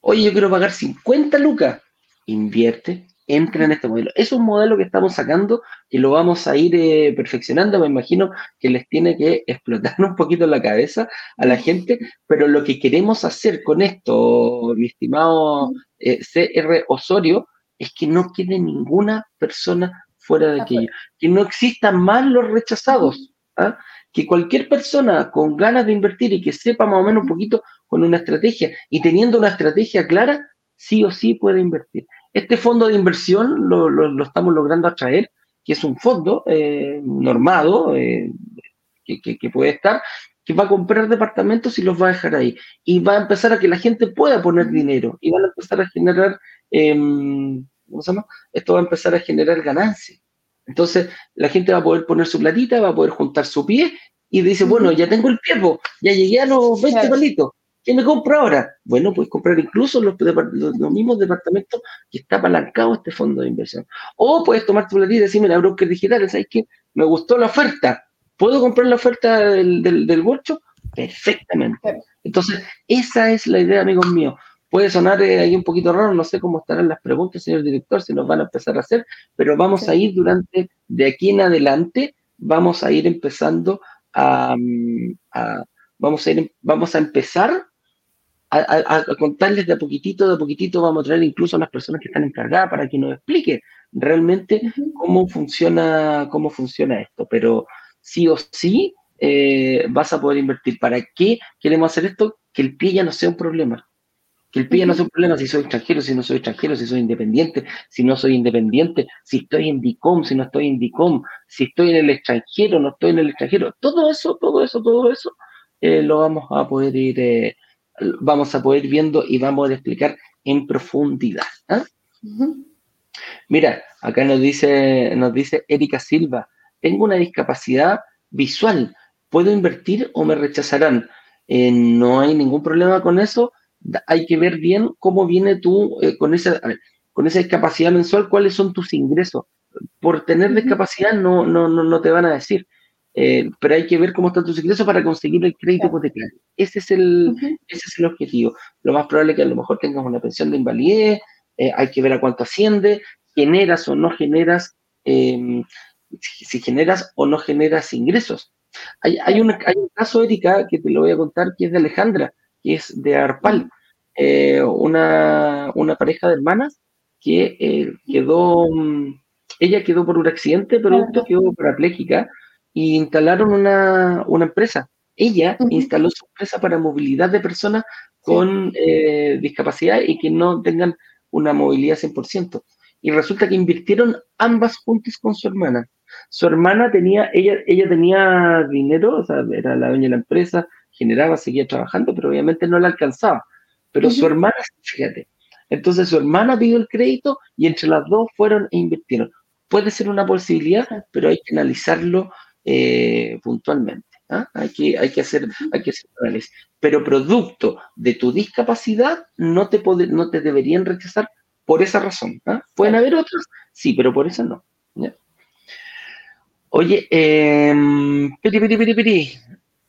Oye, yo quiero pagar 50 lucas, invierte. Entra en este modelo. Es un modelo que estamos sacando y lo vamos a ir eh, perfeccionando. Me imagino que les tiene que explotar un poquito la cabeza a la gente, pero lo que queremos hacer con esto, mi estimado eh, CR Osorio, es que no quede ninguna persona fuera de aquello. Que no existan más los rechazados. ¿ah? Que cualquier persona con ganas de invertir y que sepa más o menos un poquito con una estrategia y teniendo una estrategia clara, sí o sí puede invertir. Este fondo de inversión lo, estamos logrando atraer, que es un fondo eh, normado, eh, que, puede estar, que va a comprar departamentos y los va a dejar ahí. Y va a empezar a que la gente pueda poner dinero y van a empezar a generar em, ¿cómo se llama? Esto va a empezar a generar ganancias. Entonces, la gente va a poder poner su platita, va a poder juntar su pie y dice, bueno, ya tengo el pie, ya llegué a los 20 palitos. ¿Qué me compro ahora? Bueno, puedes comprar incluso los, los, mismos departamentos que está apalancado este fondo de inversión. O puedes tomar tu platita y decirme, la broker digital, ¿sabes qué? Me gustó la oferta. ¿Puedo comprar la oferta del, del, del Perfectamente. Entonces, esa es la idea, amigos míos. Puede sonar eh, ahí un poquito raro, no sé cómo estarán las preguntas, señor director, si nos van a empezar a hacer, pero vamos a ir durante, de aquí en adelante, vamos a ir empezando a, mm, vamos, a ir, vamos a empezar a, contarles de a poquitito, de a poquitito, vamos a traer incluso a las personas que están encargadas para que nos explique realmente cómo funciona, cómo funciona esto. Pero sí o sí eh, vas a poder invertir. ¿Para qué queremos hacer esto? Que el pie ya no sea un problema que el PIA no es un problema si soy extranjero, si no soy extranjero, si soy independiente, si no soy independiente, si estoy en DICOM, si no estoy en DICOM, si estoy en el extranjero, no estoy en el extranjero. Todo eso, todo eso, todo eso eh, lo vamos a poder ir, eh, vamos a poder viendo y vamos a explicar en profundidad. ¿ah? Mira, acá nos dice, nos dice Erika Silva, tengo una discapacidad visual, ¿puedo invertir o me rechazarán? Eh, no hay ningún problema con eso hay que ver bien cómo viene tú eh, con, esa, con esa discapacidad mensual, cuáles son tus ingresos. Por tener discapacidad no, no, no, no te van a decir, eh, pero hay que ver cómo están tus ingresos para conseguir el crédito hipotecario. Ese es el, ese es el objetivo. Lo más probable es que a lo mejor tengas una pensión de invalidez, eh, hay que ver a cuánto asciende, generas o no generas, em, si generas o no generas ingresos. Hay, un caso, Erika, que te lo voy a contar, que es de Alejandra, que es de Arpal, eh, una, pareja de hermanas que eh, quedó, mm, ella quedó por un accidente, pero quedó parapléjica, y instalaron una, empresa. Ella instaló su empresa para movilidad de personas con eh, discapacidad y que no tengan una movilidad 100%. Y resulta que invirtieron ambas juntas con su hermana. Su hermana tenía, ella, ella tenía dinero, o sea, era la dueña de la empresa, generaba, seguía trabajando, pero obviamente no la alcanzaba. Pero su hermana, fíjate, entonces su hermana pidió el crédito y entre las dos fueron e invirtieron. Puede ser una posibilidad, pero hay que analizarlo eh, puntualmente. ¿ah? Hay, que, hay, que hacer, hay que hacer análisis. Pero producto de tu discapacidad no te, no te deberían rechazar por esa razón. ¿ah? Pueden haber otras, sí, pero por esa no. Oye, eh,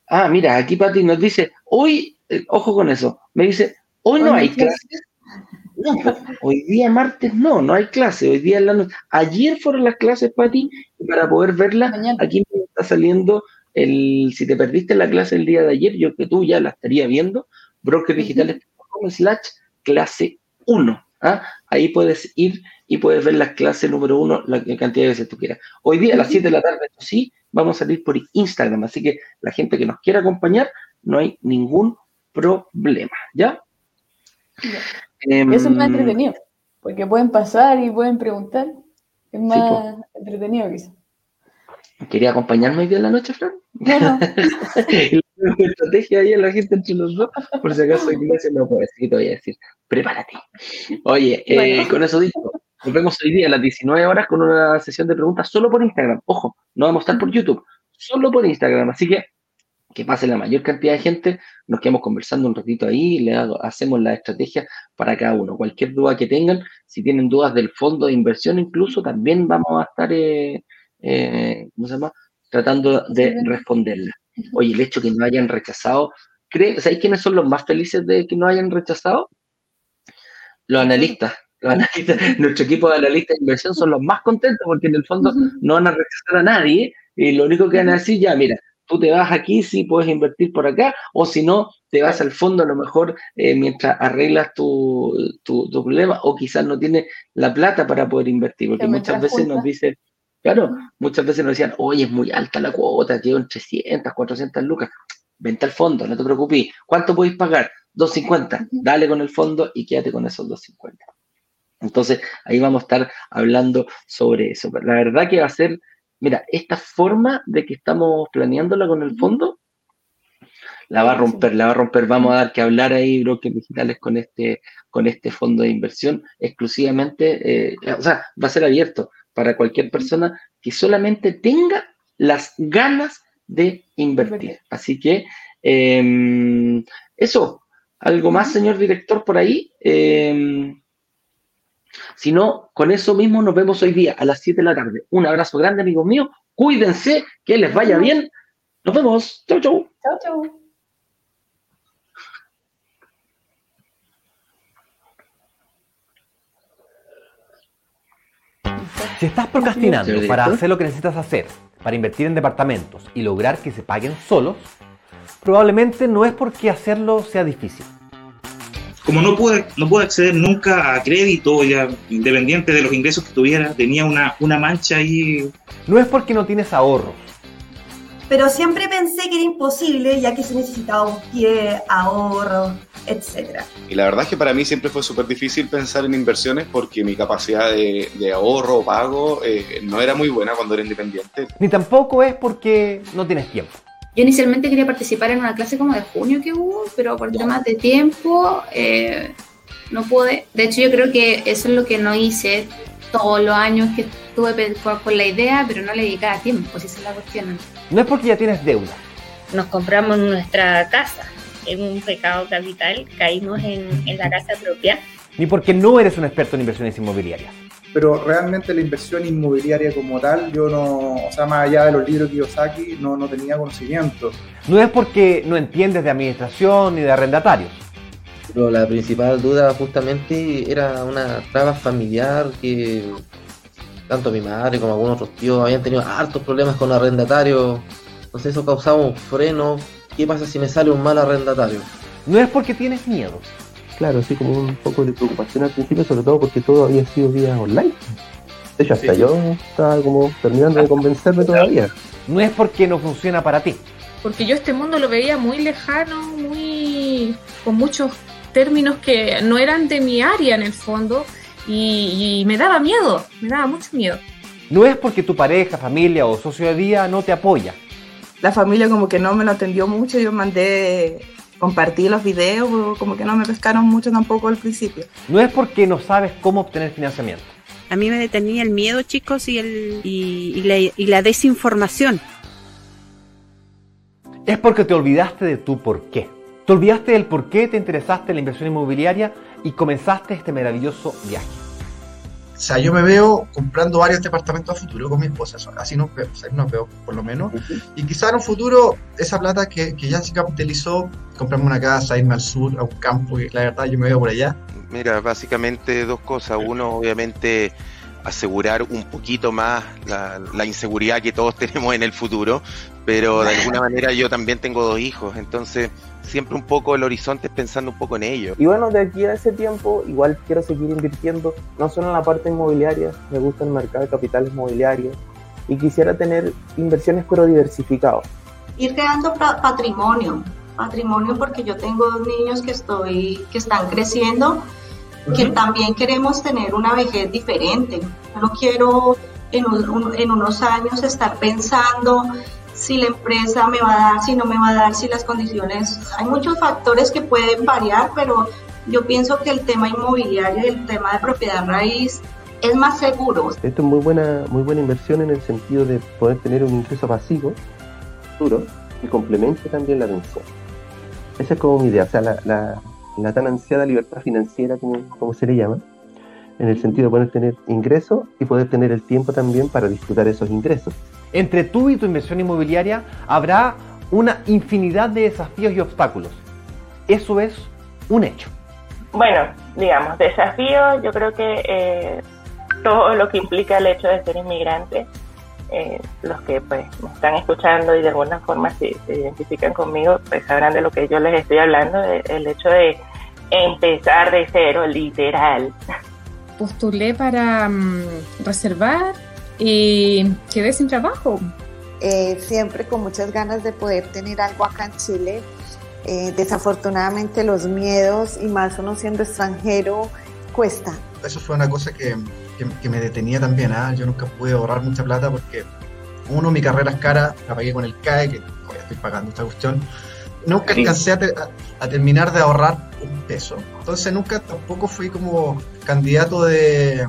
Ah, mira, aquí Pati nos dice, hoy, eh, ojo con eso, me dice, hoy no hay clases. No, hoy día martes no, no hay clase, hoy día en la noche. Ayer fueron las clases, Pati, para poder verla, aquí me está saliendo el, si te perdiste la clase el día de ayer, yo que tú ya la estaría viendo, brokerdigitales.com slash clase 1. ¿ah? Ahí puedes ir y puedes ver las clases número 1, la cantidad de veces tú quieras. Hoy día a las 7 de la tarde, sí, vamos a salir por Instagram, así que la gente que nos quiera acompañar, no hay ningún problema, ¿ya? Em, Eso es más entretenido, porque pueden pasar y pueden preguntar. Es más entretenido quizás. ¿Quería acompañarme hoy día en la noche, Fran? No, no. estrategia ahí a la gente entre los dos, por si acaso Ignacio no puede decir, te voy a decir, prepárate. Oye, eh, con eso dicho, nos vemos hoy día a las 19 horas con una sesión de preguntas solo por Instagram. Ojo, no vamos a estar por YouTube, solo por Instagram. Así que que pase la mayor cantidad de gente, nos quedamos conversando un ratito ahí, le hacemos la estrategia para cada uno. Cualquier duda que tengan, si tienen dudas del fondo de inversión incluso, también vamos a estar, eh, eh, ¿cómo se llama? Tratando de responderla. Oye, el hecho que no hayan rechazado, ¿sabéis quiénes son los más felices de que no hayan rechazado? Los analistas. nuestro equipo de analistas de inversión son los más contentos porque en el fondo no van a rechazar a nadie y lo único que van a decir, ya, mira, tú te vas aquí, sí puedes invertir por acá, o si no, te vas al fondo a lo mejor eh, mientras arreglas tu, tu, problema, o quizás no tienes la plata para poder invertir, porque muchas veces nos dicen, claro, muchas veces nos decían, oye, es muy alta la cuota, en 300, 400 lucas, vente al fondo, no te preocupes, ¿cuánto podéis pagar? 250, dale con el fondo y quédate con esos 250. Entonces, ahí vamos a estar hablando sobre eso. La verdad que va a ser, mira, esta forma de que estamos planeándola con el fondo, la va a romper, la va a romper. Vamos a dar que hablar ahí, brokers digitales, con este, con este fondo de inversión exclusivamente, eh, o sea, va a ser abierto para cualquier persona que solamente tenga las ganas de invertir. Así que, em, eso, algo más, señor director, por ahí. Eh, si no, con eso mismo nos vemos hoy día a las 7 de la tarde. Un abrazo grande, amigos míos. Cuídense, que les vaya bien. Nos vemos. Chau, chau. Chau, chau. Si estás procrastinando para hacer lo que necesitas hacer, para invertir en departamentos y lograr que se paguen solos, probablemente no es porque hacerlo sea difícil como no pude, no pude acceder nunca a crédito, ya independiente de los ingresos que tuviera, tenía una, una mancha ahí. No es porque no tienes ahorros. Pero siempre pensé que era imposible, ya que se necesitaba un pie, ahorro, etc. Y la verdad es que para mí siempre fue súper difícil pensar en inversiones porque mi capacidad de, de ahorro o pago eh, no era muy buena cuando era independiente. Ni tampoco es porque no tienes tiempo. Yo inicialmente quería participar en una clase como de junio que hubo, pero por temas de tiempo eh, no pude. De hecho, yo creo que eso es lo que no hice todos los años que estuve con la idea, pero no le dedicaba tiempo, si esa es la cuestión. No es porque ya tienes deuda. Nos compramos nuestra casa, en un pecado capital, caímos en, en la casa propia. Ni porque no eres un experto en inversiones inmobiliarias pero realmente la inversión inmobiliaria como tal, yo no, o sea, más allá de los libros de Kiyosaki, no, no tenía conocimiento. No es porque no entiendes de administración ni de arrendatarios. Pero la principal duda justamente era una traba familiar que tanto mi madre como algunos otros tíos habían tenido hartos problemas con arrendatarios Entonces eso causaba un freno. ¿Qué pasa si me sale un mal arrendatario? No es porque tienes miedo. Claro, sí, como un poco de preocupación al principio, sobre todo porque todo había sido vía online. De hecho, hasta yo estaba como terminando de convencerme todavía. No es porque no funciona para ti. Porque yo este mundo lo veía muy lejano, muy con muchos términos que no eran de mi área en el fondo y, y me daba miedo, me daba mucho miedo. No es porque tu pareja, familia o socio de día no te apoya. La familia como que no me lo atendió mucho, yo mandé compartir los videos, como que no me pescaron mucho tampoco al principio. No es porque no sabes cómo obtener financiamiento. A mí me detenía el miedo, chicos, y, el, y, y, la, y la desinformación. Es porque te olvidaste de tu por qué. Te olvidaste del por qué te interesaste en la inversión inmobiliaria y comenzaste este maravilloso viaje. O sea, yo me veo comprando varios departamentos a futuro con mi esposa, así nos veo, así nos veo por lo menos. Y quizá en un futuro esa plata que, que ya se capitalizó, comprarme una casa, irme al sur, a un campo, que la verdad yo me veo por allá. Mira, básicamente dos cosas. Uno, obviamente, asegurar un poquito más la, inseguridad que todos tenemos en el futuro, pero de alguna manera yo también tengo dos hijos, entonces siempre un poco el horizonte es pensando un poco en ello. Y bueno, de aquí a ese tiempo igual quiero seguir invirtiendo, no solo en la parte inmobiliaria, me gusta el mercado de capitales mobiliarios y quisiera tener inversiones pero diversificados. Ir creando patrimonio, patrimonio porque yo tengo dos niños que estoy que están creciendo que también queremos tener una vejez diferente. Yo no quiero en, un, en, unos años estar pensando si la empresa me va a dar, si no me va a dar, si las condiciones. Hay muchos factores que pueden variar, pero yo pienso que el tema inmobiliario y el tema de propiedad raíz es más seguro. Esto es muy buena, muy buena inversión en el sentido de poder tener un ingreso pasivo, duro, y complemente también la pensión. Esa es como mi idea, o sea, la, tan ansiada libertad financiera, como, se le llama, en el sentido de poder tener ingresos y poder tener el tiempo también para disfrutar esos ingresos. Entre tú y tu inversión inmobiliaria habrá una infinidad de desafíos y obstáculos. Eso es un hecho. Bueno, digamos, desafíos, yo creo que eh, todo lo que implica el hecho de ser inmigrante, eh, los que pues me están escuchando y de alguna forma se, se, identifican conmigo, pues sabrán de lo que yo les estoy hablando, de, el hecho de empezar de cero, literal. Postulé para um, reservar y quedé sin trabajo. Eh, siempre con muchas ganas de poder tener algo acá en Chile. Eh, desafortunadamente los miedos y más uno siendo extranjero cuesta. Eso fue una cosa que, que, que me detenía también. ¿eh? Yo nunca pude ahorrar mucha plata porque uno, mi carrera es cara, la pagué con el CAE, que hoy estoy pagando esta cuestión nunca alcancé a, te, a, a, terminar de ahorrar un peso. Entonces nunca tampoco fui como candidato de,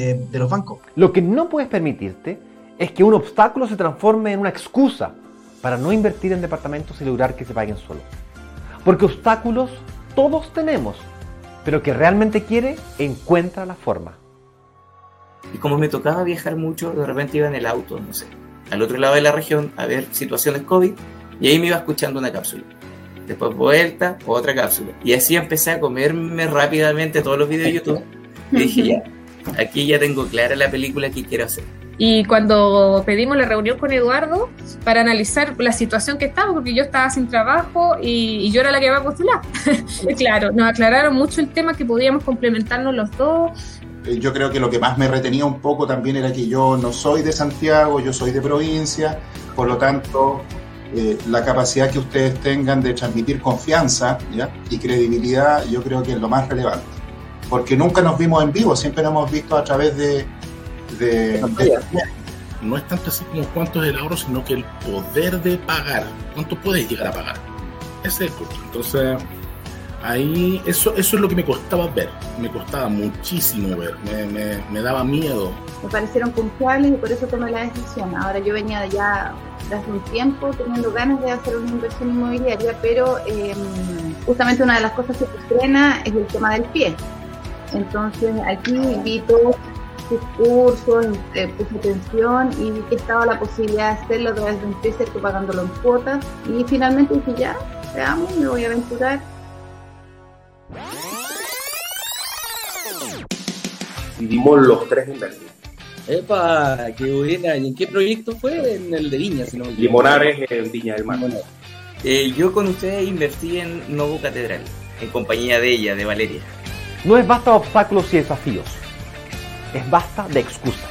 de, de, los bancos. Lo que no puedes permitirte es que un obstáculo se transforme en una excusa para no invertir en departamentos y lograr que se paguen solos. Porque obstáculos todos tenemos, pero que realmente quiere encuentra la forma. Y como me tocaba viajar mucho, de repente iba en el auto, no sé, al otro lado de la región a ver situaciones COVID y ahí me iba escuchando una cápsula. Después vuelta, otra cápsula. Y así empecé a comerme rápidamente todos los videos de YouTube. Y dije, ya, aquí ya tengo clara la película que quiero hacer. Y cuando pedimos la reunión con Eduardo para analizar la situación que estaba, porque yo estaba sin trabajo y, y yo era la que iba a postular. claro, nos aclararon mucho el tema que podíamos complementarnos los dos. Yo creo que lo que más me retenía un poco también era que yo no soy de Santiago, yo soy de provincia, por lo tanto eh, la capacidad que ustedes tengan de transmitir confianza ¿ya? y credibilidad, yo creo que es lo más relevante. Porque nunca nos vimos en vivo, siempre nos hemos visto a través de... de, de... No es tanto así como cuánto es el ahorro, sino que el poder de pagar. ¿Cuánto puedes llegar a pagar? Ese es el punto. Entonces, ahí eso, eso es lo que me costaba ver. Me costaba muchísimo ver. Me, me, me daba miedo. Me parecieron puntuales y por eso tomé la decisión. Ahora yo venía de ya hace un tiempo teniendo ganas de hacer una inversión inmobiliaria, pero eh, justamente una de las cosas que se frena es el tema del pie. Entonces aquí vi todos sus cursos, eh, puse atención y vi que estaba la posibilidad de hacerlo a través de un precepto pagándolo en cuotas. Y finalmente dije, ya, veamos, me voy a aventurar. Decidimos los tres invertir. ¡Epa! ¡Qué buena! ¿Y en qué proyecto fue? En el de Viña, si no me Limonares en Viña del Mar. Eh, yo con ustedes invertí en Novo Catedral, en compañía de ella, de Valeria. No es basta de obstáculos y desafíos, es basta de excusas.